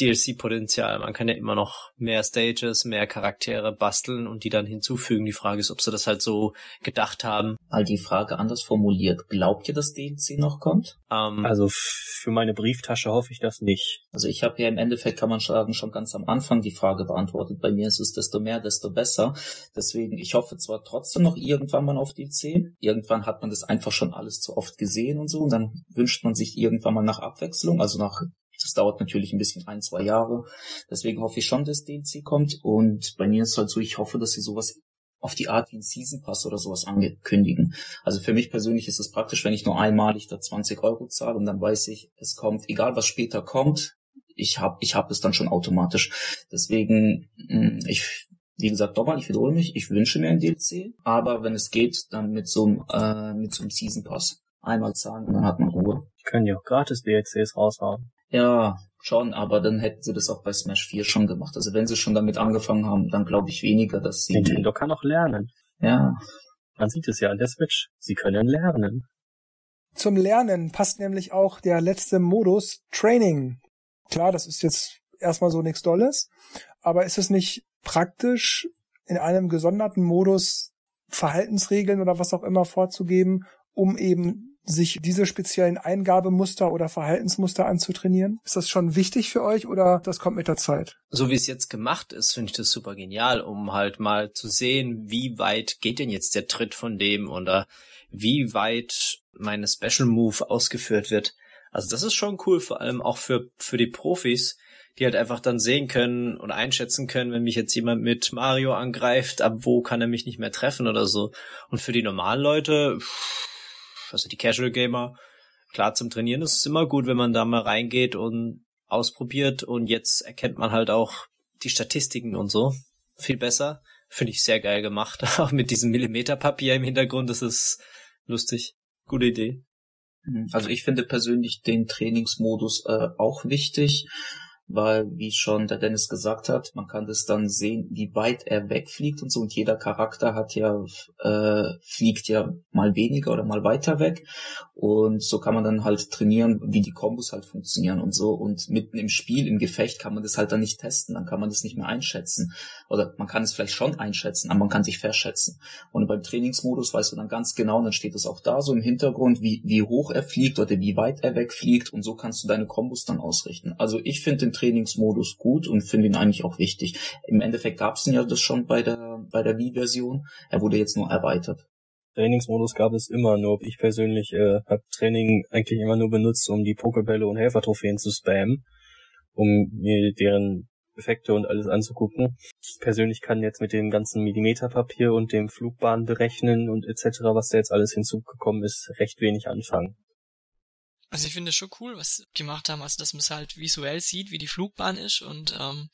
S2: DLC-Potenzial. Man kann ja immer noch mehr Stages, mehr Charaktere basteln und die dann hinzufügen. Die Frage ist, ob sie das halt so gedacht haben.
S5: All die Frage anders formuliert. Glaubt ihr, dass DLC noch kommt?
S2: Ähm,
S4: Also für meine Brieftasche hoffe ich das nicht.
S5: Also ich habe ja im Endeffekt, kann man sagen, schon ganz am Anfang die Frage beantwortet. Bei mir ist es desto mehr, desto besser. Deswegen, ich hoffe zwar trotzdem noch irgendwann mal auf DLC. Irgendwann hat man das einfach schon alles zu oft gesehen und so. Und dann wünscht man sich irgendwann mal nach Abwechslung, also nach Das dauert natürlich ein bisschen ein, zwei Jahre. Deswegen hoffe ich schon, dass DLC kommt. Und bei mir ist halt so, ich hoffe, dass sie sowas auf die Art wie ein Season Pass oder sowas angekündigen. Also für mich persönlich ist es praktisch, wenn ich nur einmalig da 20 Euro zahle und dann weiß ich, es kommt, egal was später kommt, ich habe ich hab es dann schon automatisch. Deswegen, mm, ich, wie gesagt, nochmal, ich wiederhole mich, ich wünsche mir ein DLC, aber wenn es geht, dann mit so einem, äh, mit so einem Season Pass. Einmal zahlen und dann hat man Ruhe.
S4: können ja auch gratis DLCs raushauen.
S5: Ja, schon, aber dann hätten sie das auch bei Smash 4 schon gemacht. Also wenn sie schon damit angefangen haben, dann glaube ich weniger, dass sie.
S4: Nintendo kann auch lernen.
S5: Ja,
S4: Man sieht es ja an der Switch. Sie können lernen.
S1: Zum Lernen passt nämlich auch der letzte Modus Training. Klar, das ist jetzt erstmal so nichts Dolles, aber ist es nicht praktisch, in einem gesonderten Modus Verhaltensregeln oder was auch immer vorzugeben, um eben sich diese speziellen Eingabemuster oder Verhaltensmuster anzutrainieren? Ist das schon wichtig für euch oder das kommt mit der Zeit?
S2: So wie es jetzt gemacht ist, finde ich das super genial, um halt mal zu sehen, wie weit geht denn jetzt der Tritt von dem oder wie weit meine Special Move ausgeführt wird. Also das ist schon cool, vor allem auch für, für die Profis, die halt einfach dann sehen können und einschätzen können, wenn mich jetzt jemand mit Mario angreift, ab wo kann er mich nicht mehr treffen oder so. Und für die normalen Leute, also die Casual Gamer, klar zum Trainieren ist es immer gut, wenn man da mal reingeht und ausprobiert und jetzt erkennt man halt auch die Statistiken und so viel besser. Finde ich sehr geil gemacht. Auch mit diesem Millimeterpapier im Hintergrund, das ist lustig. Gute Idee.
S5: also ich finde persönlich den Trainingsmodus äh, auch wichtig, weil, wie schon der Dennis gesagt hat, man kann das dann sehen, wie weit er wegfliegt und so. Und jeder Charakter hat ja, äh, fliegt ja mal weniger oder mal weiter weg. Und so kann man dann halt trainieren, wie die Kombos halt funktionieren und so. Und mitten im Spiel, im Gefecht kann man das halt dann nicht testen. Dann kann man das nicht mehr einschätzen. Oder man kann es vielleicht schon einschätzen, aber man kann sich verschätzen. Und beim Trainingsmodus weißt du dann ganz genau, dann steht es auch da so im Hintergrund, wie, wie hoch er fliegt oder wie weit er wegfliegt. Und so kannst du deine Kombos dann ausrichten. Also ich finde den Trainingsmodus gut und finde ihn eigentlich auch wichtig. Im Endeffekt gab es ja das schon bei der, bei der Wii-Version. Er wurde jetzt nur erweitert.
S4: Trainingsmodus gab es immer, nur ich persönlich äh, habe Training eigentlich immer nur benutzt, um die Pokebälle und Helfertrophäen zu spammen, um mir deren Effekte und alles anzugucken. Ich persönlich kann jetzt mit dem ganzen Millimeterpapier und dem Flugbahn berechnen und etc., was da jetzt alles hinzugekommen ist, recht wenig anfangen.
S3: Also ich finde es schon cool, was gemacht haben, also dass man es halt visuell sieht, wie die Flugbahn ist und ähm,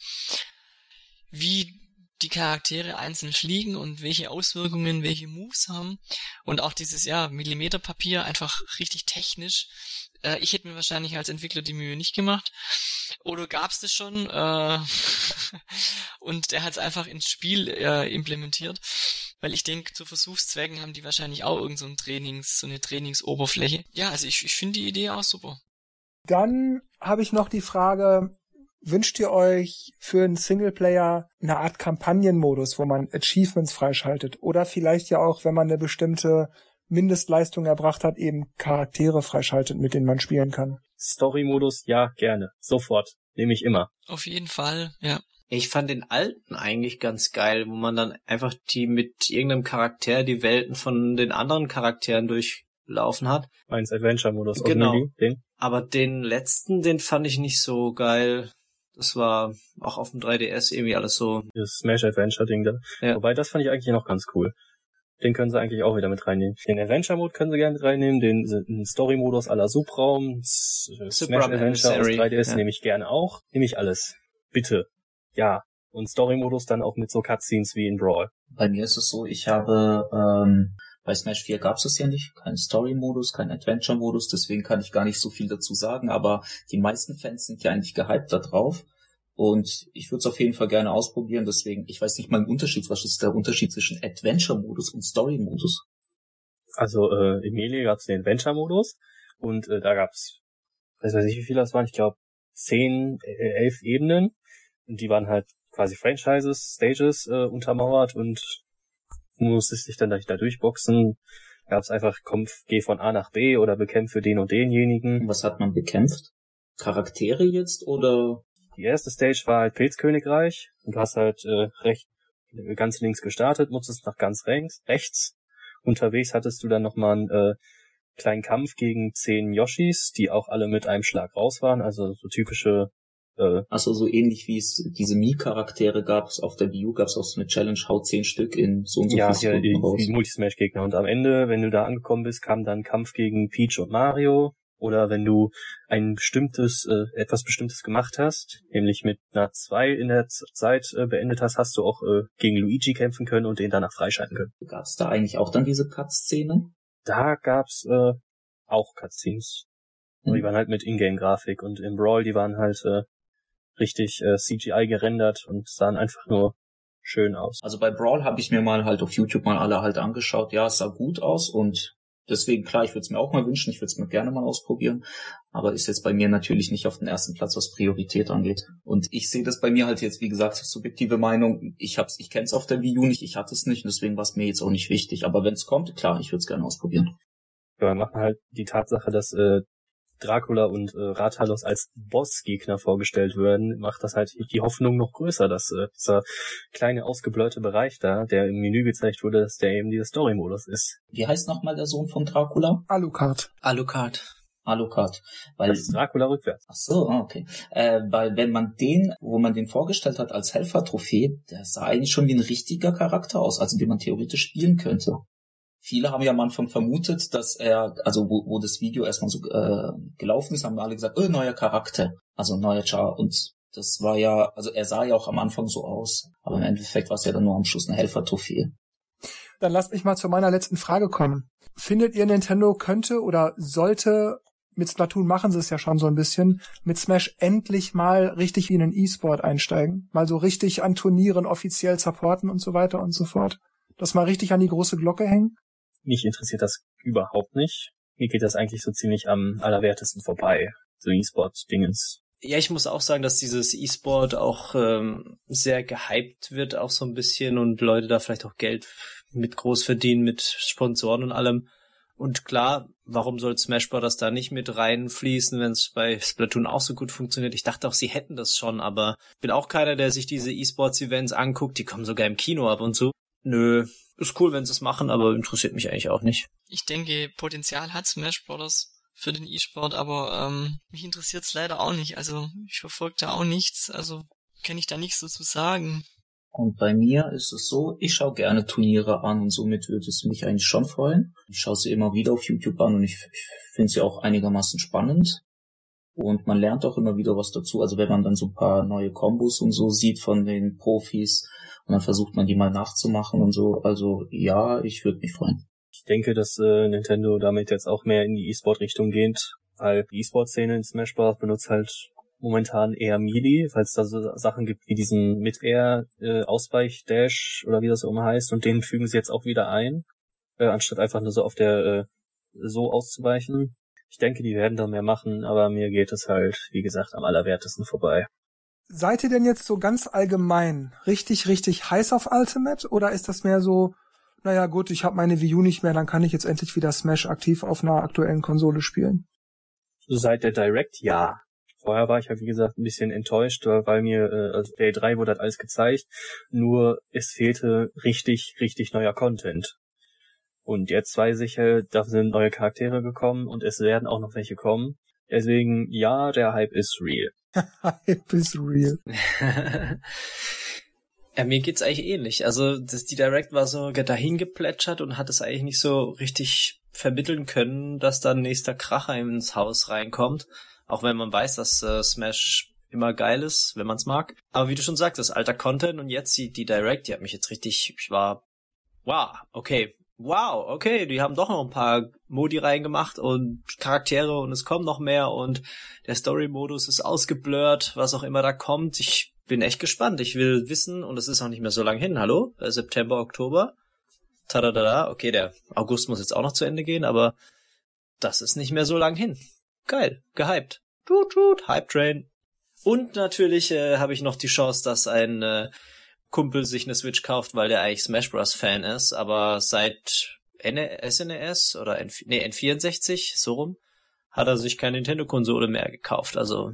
S3: wie die Charaktere einzeln fliegen und welche Auswirkungen welche Moves haben und auch dieses ja Millimeterpapier einfach richtig technisch. Äh, ich hätte mir wahrscheinlich als Entwickler die Mühe nicht gemacht. Oder gab's das schon? Äh, und der hat es einfach ins Spiel äh, implementiert. Weil ich denke, zu Versuchszwecken haben die wahrscheinlich auch irgend so ein Trainings, so eine Trainingsoberfläche. Ja, also ich, ich finde die Idee auch super.
S1: Dann habe ich noch die Frage, wünscht ihr euch für einen Singleplayer eine Art Kampagnenmodus, wo man Achievements freischaltet? Oder vielleicht ja auch, wenn man eine bestimmte Mindestleistung erbracht hat, eben Charaktere freischaltet, mit denen man spielen kann?
S4: Story-Modus, ja, gerne. Sofort. Nehme ich immer.
S3: Auf jeden Fall, ja.
S2: Ich fand den alten eigentlich ganz geil, wo man dann einfach die mit irgendeinem Charakter die Welten von den anderen Charakteren durchlaufen hat.
S4: Meins Adventure-Modus.
S2: Genau.
S4: Den.
S2: Aber den letzten, den fand ich nicht so geil. Das war auch auf dem 3DS irgendwie alles so.
S4: Das Smash Adventure-Ding da.
S2: Ja.
S4: Wobei, das fand ich eigentlich noch ganz cool. Den können sie eigentlich auch wieder mit reinnehmen. Den Adventure-Mode können sie gerne mit reinnehmen, den, den Story-Modus aller Subraum, Smash Adventure aus
S2: Emissary,
S4: 3DS
S2: ja.
S4: nehme ich gerne auch. Nehme ich alles. Bitte. Ja. Und Story-Modus dann auch mit so Cutscenes wie in Brawl.
S5: Bei mir ist es so, ich habe ähm, bei Smash 4 gab es es ja nicht, keinen Story-Modus, keinen Adventure-Modus, deswegen kann ich gar nicht so viel dazu sagen, aber die meisten Fans sind ja eigentlich gehypt da drauf. Und ich würde es auf jeden Fall gerne ausprobieren, deswegen, ich weiß nicht mal den Unterschied, was ist der Unterschied zwischen Adventure-Modus und Story-Modus?
S4: Also äh, in Melee gab es den Adventure-Modus und äh, da gab's, weiß weiß ich wie viele das waren, ich glaube zehn, äh, elf Ebenen und die waren halt quasi Franchises, Stages äh, untermauert und du musstest dich dann da da durchboxen. Gab's einfach, komm, geh von A nach B oder bekämpfe den und denjenigen.
S5: Was hat man bekämpft? Charaktere jetzt oder?
S4: Die erste Stage war halt Pilzkönigreich und du hast halt äh, recht ganz links gestartet, musstest nach ganz rechts, rechts. Unterwegs hattest du dann nochmal einen äh, kleinen Kampf gegen zehn Yoshis, die auch alle mit einem Schlag raus waren, also so typische
S5: äh, also so ähnlich wie es diese Mii-Charaktere gab es auf der Wii U, gab es auch so eine Challenge, haut zehn Stück in so und so
S4: ja, viele Sekunden ja, raus. Multismash-Gegner. Und am Ende, wenn du da angekommen bist, kam dann Kampf gegen Peach und Mario. Oder wenn du ein bestimmtes, äh, etwas Bestimmtes gemacht hast, nämlich mit einer 2 in der Zeit äh, beendet hast, hast du auch äh, gegen Luigi kämpfen können und den danach freischalten können.
S5: Gab es da eigentlich auch dann diese Cut-Szene?
S4: Da gab's äh, auch Cutscenes. Hm. Die waren halt mit Ingame-Grafik und im Brawl, die waren halt äh, richtig äh, CGI gerendert und sahen einfach nur schön aus.
S5: Also bei Brawl habe ich mir mal halt auf YouTube mal alle halt angeschaut. Ja, es sah gut aus und deswegen klar, ich würde es mir auch mal wünschen, ich würde es mir gerne mal ausprobieren, aber ist jetzt bei mir natürlich nicht auf den ersten Platz, was Priorität angeht. Und ich sehe das bei mir halt jetzt, wie gesagt, subjektive Meinung. Ich hab's, ich kenn's auf der Wii U nicht, ich hatte es nicht und deswegen war es mir jetzt auch nicht wichtig. Aber wenn es kommt, klar, ich würde es gerne ausprobieren.
S4: Ja, wir machen halt die Tatsache, dass äh, Dracula und äh, Rathalos als Bossgegner vorgestellt werden, macht das halt die Hoffnung noch größer, dass äh, dieser kleine ausgeblurrte Bereich da, der im Menü gezeigt wurde, dass der eben dieser Story-Modus ist.
S5: Wie heißt nochmal der Sohn von Dracula?
S1: Alucard.
S2: Alucard.
S5: Alucard. Weil,
S4: das ist Dracula rückwärts.
S5: Ach so, ah, okay. Äh, weil wenn man den, wo man den vorgestellt hat als Helfer-Trophäe, der sah eigentlich schon wie ein richtiger Charakter aus, also den man theoretisch spielen könnte viele haben ja am Anfang vermutet, dass er, also wo, wo das Video erstmal so äh, gelaufen ist, haben alle gesagt, oh, neuer Charakter, also neuer Char. Und das war ja, also er sah ja auch am Anfang so aus, aber im Endeffekt war es ja dann nur am Schluss eine Helfer-Trophäe.
S1: Dann lasst mich mal zu meiner letzten Frage kommen. Findet ihr, Nintendo könnte oder sollte mit Splatoon machen sie es ja schon so ein bisschen, mit Smash endlich mal richtig wie in den E-Sport einsteigen, mal so richtig an Turnieren offiziell supporten und so weiter und so fort. Das mal richtig an die große Glocke hängen?
S4: Mich interessiert das überhaupt nicht. Mir geht das eigentlich so ziemlich am allerwertesten vorbei. So E-Sport-Dingens.
S2: Ja, ich muss auch sagen, dass dieses E-Sport auch ähm, sehr gehypt wird, auch so ein bisschen und Leute da vielleicht auch Geld mit groß verdienen, mit Sponsoren und allem. Und klar, warum soll Smash Bros. da nicht mit reinfließen, wenn es bei Splatoon auch so gut funktioniert? Ich dachte auch, sie hätten das schon, aber bin auch keiner, der sich diese E-Sports-Events anguckt. Die kommen sogar im Kino ab und so. Nö, ist cool, wenn sie es machen, aber interessiert mich eigentlich auch nicht.
S3: Ich denke, Potenzial hat Smash Bros. für den E-Sport, aber ähm, mich interessiert's leider auch nicht. Also ich verfolge da auch nichts, also kann ich da nichts dazu sagen.
S5: Und bei mir ist es so, ich schaue gerne Turniere an und somit würde es mich eigentlich schon freuen. Ich schaue sie immer wieder auf YouTube an und ich, ich finde sie auch einigermaßen spannend. Und man lernt auch immer wieder was dazu. Also wenn man dann so ein paar neue Kombos und so sieht von den Profis, und dann versucht man die mal nachzumachen und so. Also ja, ich würde mich freuen.
S4: Ich denke, dass äh, Nintendo damit jetzt auch mehr in die E-Sport-Richtung geht, weil die E-Sport-Szene in Smash Bros. benutzt halt momentan eher Melee, falls da so Sachen gibt wie diesen Mid-Air äh, Ausweich-Dash oder wie das immer heißt und den fügen sie jetzt auch wieder ein, äh, anstatt einfach nur so auf der äh, so auszuweichen. Ich denke, die werden da mehr machen, aber mir geht es halt, wie gesagt, am allerwertesten vorbei.
S1: Seid ihr denn jetzt so ganz allgemein richtig, richtig heiß auf Ultimate oder ist das mehr so, naja gut, ich habe meine Wii U nicht mehr, dann kann ich jetzt endlich wieder Smash aktiv auf einer aktuellen Konsole spielen?
S4: Seit der Direct ja. Vorher war ich halt, wie gesagt, ein bisschen enttäuscht, weil mir, äh, also der E3 wurde halt alles gezeigt, nur es fehlte richtig, richtig neuer Content. Und jetzt weiß ich, da sind neue Charaktere gekommen und es werden auch noch welche kommen. Deswegen, ja, der Hype ist real.
S1: Hype is real.
S2: ja, mir geht's eigentlich ähnlich. Also, das, die Direct war so dahin geplätschert und hat es eigentlich nicht so richtig vermitteln können, dass da ein nächster Kracher ins Haus reinkommt. Auch wenn man weiß, dass äh, Smash immer geil ist, wenn man es mag. Aber wie du schon sagst, das alter Content und jetzt die, die Direct, die hat mich jetzt richtig, ich war, wow, okay, wow, okay, die haben doch noch ein paar Modi reingemacht und Charaktere und es kommen noch mehr und der Story-Modus ist ausgeblurrt, was auch immer da kommt. Ich bin echt gespannt. Ich will wissen, und es ist auch nicht mehr so lang hin, hallo? Äh, September, Oktober. Tadadada, okay, der August muss jetzt auch noch zu Ende gehen, aber das ist nicht mehr so lang hin. Geil, gehypt. Tut, tut, Hype Train. Und natürlich äh, habe ich noch die Chance, dass ein äh, Kumpel sich eine Switch kauft, weil der eigentlich Smash Bros. Fan ist, aber seit SNES e oder N nee, N64, so rum, hat er sich keine Nintendo-Konsole mehr gekauft. Also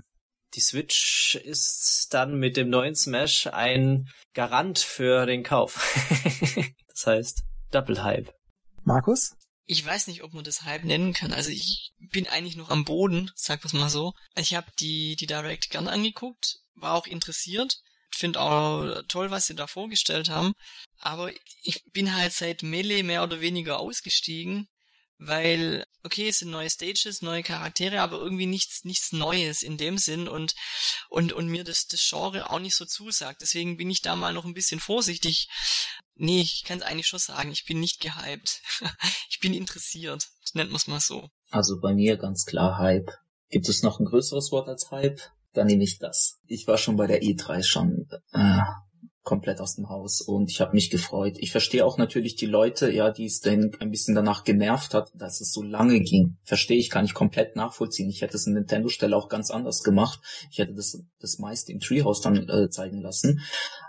S2: die Switch ist dann mit dem neuen Smash ein Garant für den Kauf. das heißt, Double Hype.
S1: Markus?
S3: ich weiß nicht, ob man das Hype nennen kann. Also ich bin eigentlich noch am Boden, sag was mal so. Ich habe die, die Direct gern angeguckt, war auch interessiert, finde auch toll, was sie da vorgestellt haben. Aber ich bin halt seit Melee mehr oder weniger ausgestiegen, weil, okay, es sind neue Stages, neue Charaktere, aber irgendwie nichts, nichts Neues in dem Sinn und, und, und mir das, das Genre auch nicht so zusagt. Deswegen bin ich da mal noch ein bisschen vorsichtig. Nee, ich kann es eigentlich schon sagen, ich bin nicht gehypt. ich bin interessiert. Das nennt man es mal so.
S5: Also bei mir ganz klar Hype. Gibt es noch ein größeres Wort als Hype? Dann nehme ich das. Ich war schon bei der E3 schon äh, komplett aus dem Haus und ich habe mich gefreut. Ich verstehe auch natürlich die Leute, ja, die es dann ein bisschen danach genervt hat, dass es so lange ging. Verstehe ich, kann ich komplett nachvollziehen. Ich hätte es in Nintendo-Stelle auch ganz anders gemacht. Ich hätte das, das meiste im Treehouse dann äh, zeigen lassen.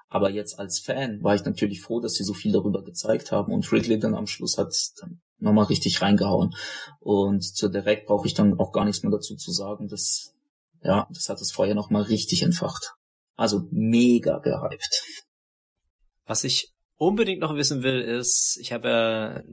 S5: Aber jetzt als Fan war ich natürlich froh, dass sie so viel darüber gezeigt haben und Ridley dann am Schluss hat dann nochmal richtig reingehauen. Und zur Direct brauche ich dann auch gar nichts mehr dazu zu sagen. Das, ja, das hat das Feuer nochmal richtig entfacht. Also mega gehypt.
S2: Was ich unbedingt noch wissen will, ist, ich habe ja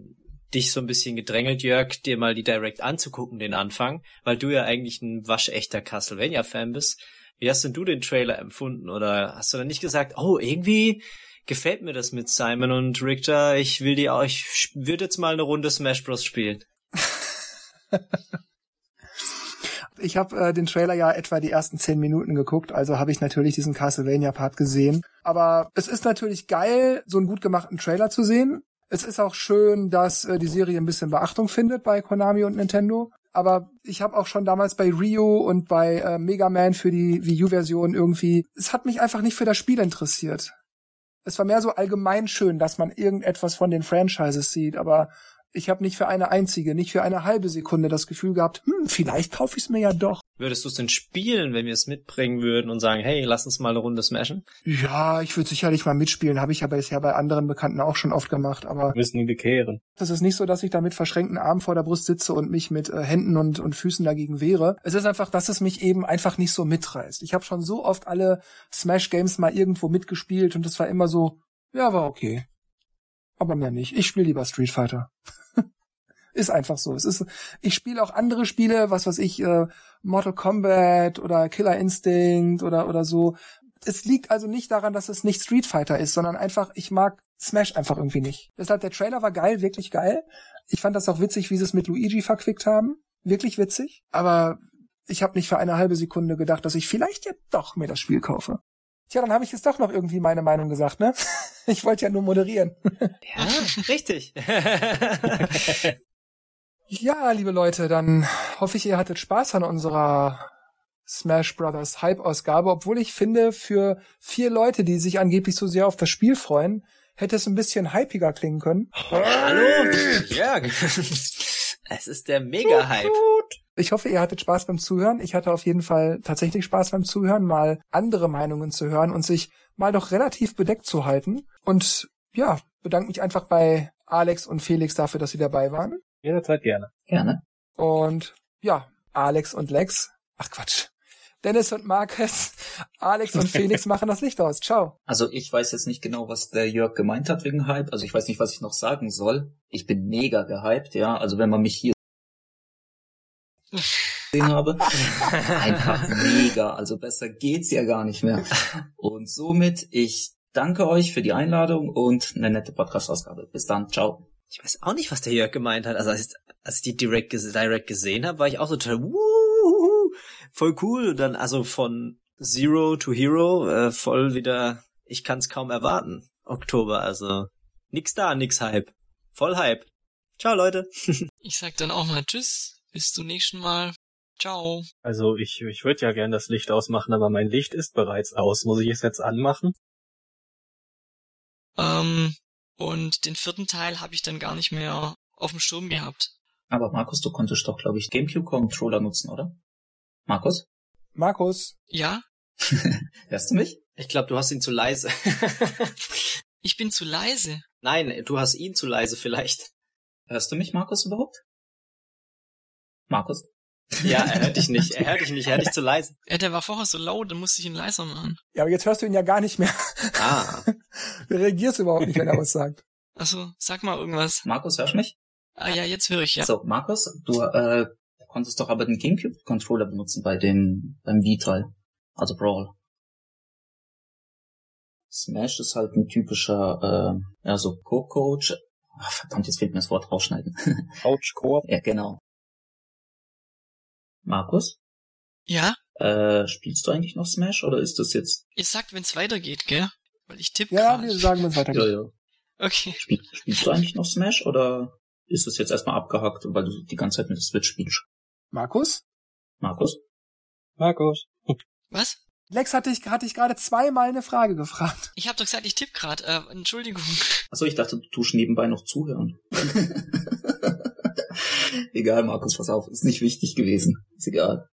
S2: dich so ein bisschen gedrängelt, Jörg, dir mal die Direct anzugucken, den Anfang, weil du ja eigentlich ein waschechter Castlevania-Fan bist. Wie hast denn du den Trailer empfunden? Oder hast du dann nicht gesagt, oh, irgendwie gefällt mir das mit Simon und Richter, ich will die auch, ich würde jetzt mal eine Runde Smash Bros. spielen.
S1: ich habe äh, den Trailer ja etwa die ersten zehn Minuten geguckt, also habe ich natürlich diesen Castlevania-Part gesehen. Aber es ist natürlich geil, so einen gut gemachten Trailer zu sehen. Es ist auch schön, dass äh, die Serie ein bisschen Beachtung findet bei Konami und Nintendo. Aber ich habe auch schon damals bei Rio und bei äh, Mega Man für die Wii U-Version irgendwie, es hat mich einfach nicht für das Spiel interessiert. Es war mehr so allgemein schön, dass man irgendetwas von den Franchises sieht, aber ich habe nicht für eine einzige, nicht für eine halbe Sekunde das Gefühl gehabt, hm, vielleicht kaufe ich es mir ja doch.
S2: Würdest du es denn spielen, wenn wir es mitbringen würden und sagen, hey, lass uns mal eine Runde smashen?
S1: Ja, ich würde sicherlich mal mitspielen, habe ich ja bisher bei anderen Bekannten auch schon oft gemacht, aber
S4: Wir müssen ihn bekehren.
S1: das ist nicht so, dass ich da mit verschränkten Armen vor der Brust sitze und mich mit äh, Händen und, und Füßen dagegen wehre. Es ist einfach, dass es mich eben einfach nicht so mitreißt. Ich habe schon so oft alle Smash-Games mal irgendwo mitgespielt und es war immer so, ja, war okay. Aber mehr nicht. Ich spiele lieber Street Fighter. Ist einfach so. Es ist, ich spiele auch andere Spiele, was weiß ich, äh, Mortal Kombat oder Killer Instinct oder oder so. Es liegt also nicht daran, dass es nicht Street Fighter ist, sondern einfach, ich mag Smash einfach irgendwie nicht. Deshalb der Trailer war geil, wirklich geil. Ich fand das auch witzig, wie sie es mit Luigi verquickt haben. Wirklich witzig. Aber ich habe nicht für eine halbe Sekunde gedacht, dass ich vielleicht ja doch mir das Spiel kaufe. Tja, dann habe ich jetzt doch noch irgendwie meine Meinung gesagt, ne? Ich wollte ja nur moderieren.
S2: Ja, richtig.
S1: Ja, liebe Leute, dann hoffe ich, ihr hattet Spaß an unserer Smash Brothers Hype-Ausgabe, obwohl ich finde, für vier Leute, die sich angeblich so sehr auf das Spiel freuen, hätte es ein bisschen hypiger klingen können.
S2: Hallo, Jörg. Es ist der Mega-Hype.
S1: Ich hoffe, ihr hattet Spaß beim Zuhören. Ich hatte auf jeden Fall tatsächlich Spaß beim Zuhören, mal andere Meinungen zu hören und sich mal doch relativ bedeckt zu halten. Und ja, bedanke mich einfach bei Alex und Felix dafür, dass sie dabei waren.
S4: Jederzeit gerne.
S5: Gerne.
S1: Und ja, Alex und Lex. Ach Quatsch. Dennis und Marcus, Alex und Felix machen das Licht aus. Ciao.
S5: Also ich weiß jetzt nicht genau, was der Jörg gemeint hat wegen Hype. Also ich weiß nicht, was ich noch sagen soll. Ich bin mega gehypt, ja. Also wenn man mich hier gesehen habe, einfach mega. Also besser geht's ja gar nicht mehr. Und somit, ich danke euch für die Einladung und eine nette Podcast-Ausgabe. Bis dann. Ciao.
S2: Ich weiß auch nicht, was der Jörg gemeint hat. Also als ich, als ich die Direct, ges- Direct gesehen habe, war ich auch so total wuhu, voll cool. Und dann also von Zero to Hero äh, voll wieder, ich kann's kaum erwarten. Oktober, also nix da, nix Hype. Voll Hype. Ciao Leute.
S3: Ich sag dann auch mal Tschüss, bis zum nächsten Mal. Ciao.
S4: Also ich, ich würde ja gern das Licht ausmachen, aber mein Licht ist bereits aus. Muss ich es jetzt anmachen?
S3: Ähm, und den vierten Teil habe ich dann gar nicht mehr auf dem Schirm gehabt.
S5: Aber Markus, du konntest doch, glaube ich, GameCube-Controller nutzen, oder? Markus?
S1: Markus.
S3: Ja,
S5: Hörst du mich?
S2: Ich glaube, du hast ihn zu leise.
S3: ich bin zu leise.
S2: Nein, du hast ihn zu leise vielleicht.
S5: Hörst du mich, Markus, überhaupt? Markus?
S2: Ja, er hört dich nicht. Er hört dich nicht. Er hört dich zu leise.
S3: Ja, der war vorher so laut, dann musste ich ihn leiser machen.
S1: Ja, aber jetzt hörst du ihn ja gar nicht mehr.
S2: Ah.
S1: Du reagierst überhaupt nicht, wenn er was sagt.
S3: Also, sag mal irgendwas.
S5: Markus, hörst du mich?
S3: Ah ja, jetzt höre ich, ja.
S5: So, Markus, du äh, konntest doch aber den GameCube-Controller benutzen bei dem beim V-Teil, also Brawl. Smash ist halt ein typischer, äh, ja, so Co-Coach. Ach, verdammt, jetzt fehlt mir das Wort rausschneiden.
S4: Couch Koop.
S5: ja, genau. Markus,
S3: Ja?
S5: äh, spielst du eigentlich noch Smash oder ist das jetzt?
S3: Ihr sagt, wenn's weitergeht, gell? Weil ich tippe
S1: Ja,
S3: grad.
S1: wir sagen, wenn es weitergeht.
S5: ja.
S3: Okay.
S5: Spiel, spielst du eigentlich noch Smash oder ist das jetzt erstmal abgehakt, weil du die ganze Zeit mit der Switch spielst?
S1: Markus?
S5: Markus?
S4: Markus.
S3: Was?
S1: Lex hatte ich, hatte ich gerade zweimal eine Frage gefragt.
S3: Ich habe doch gesagt, ich tippe gerade. Äh, Entschuldigung.
S5: Achso, ich dachte, du tust nebenbei noch zuhören. egal, Markus, pass auf, ist nicht wichtig gewesen. Ist egal.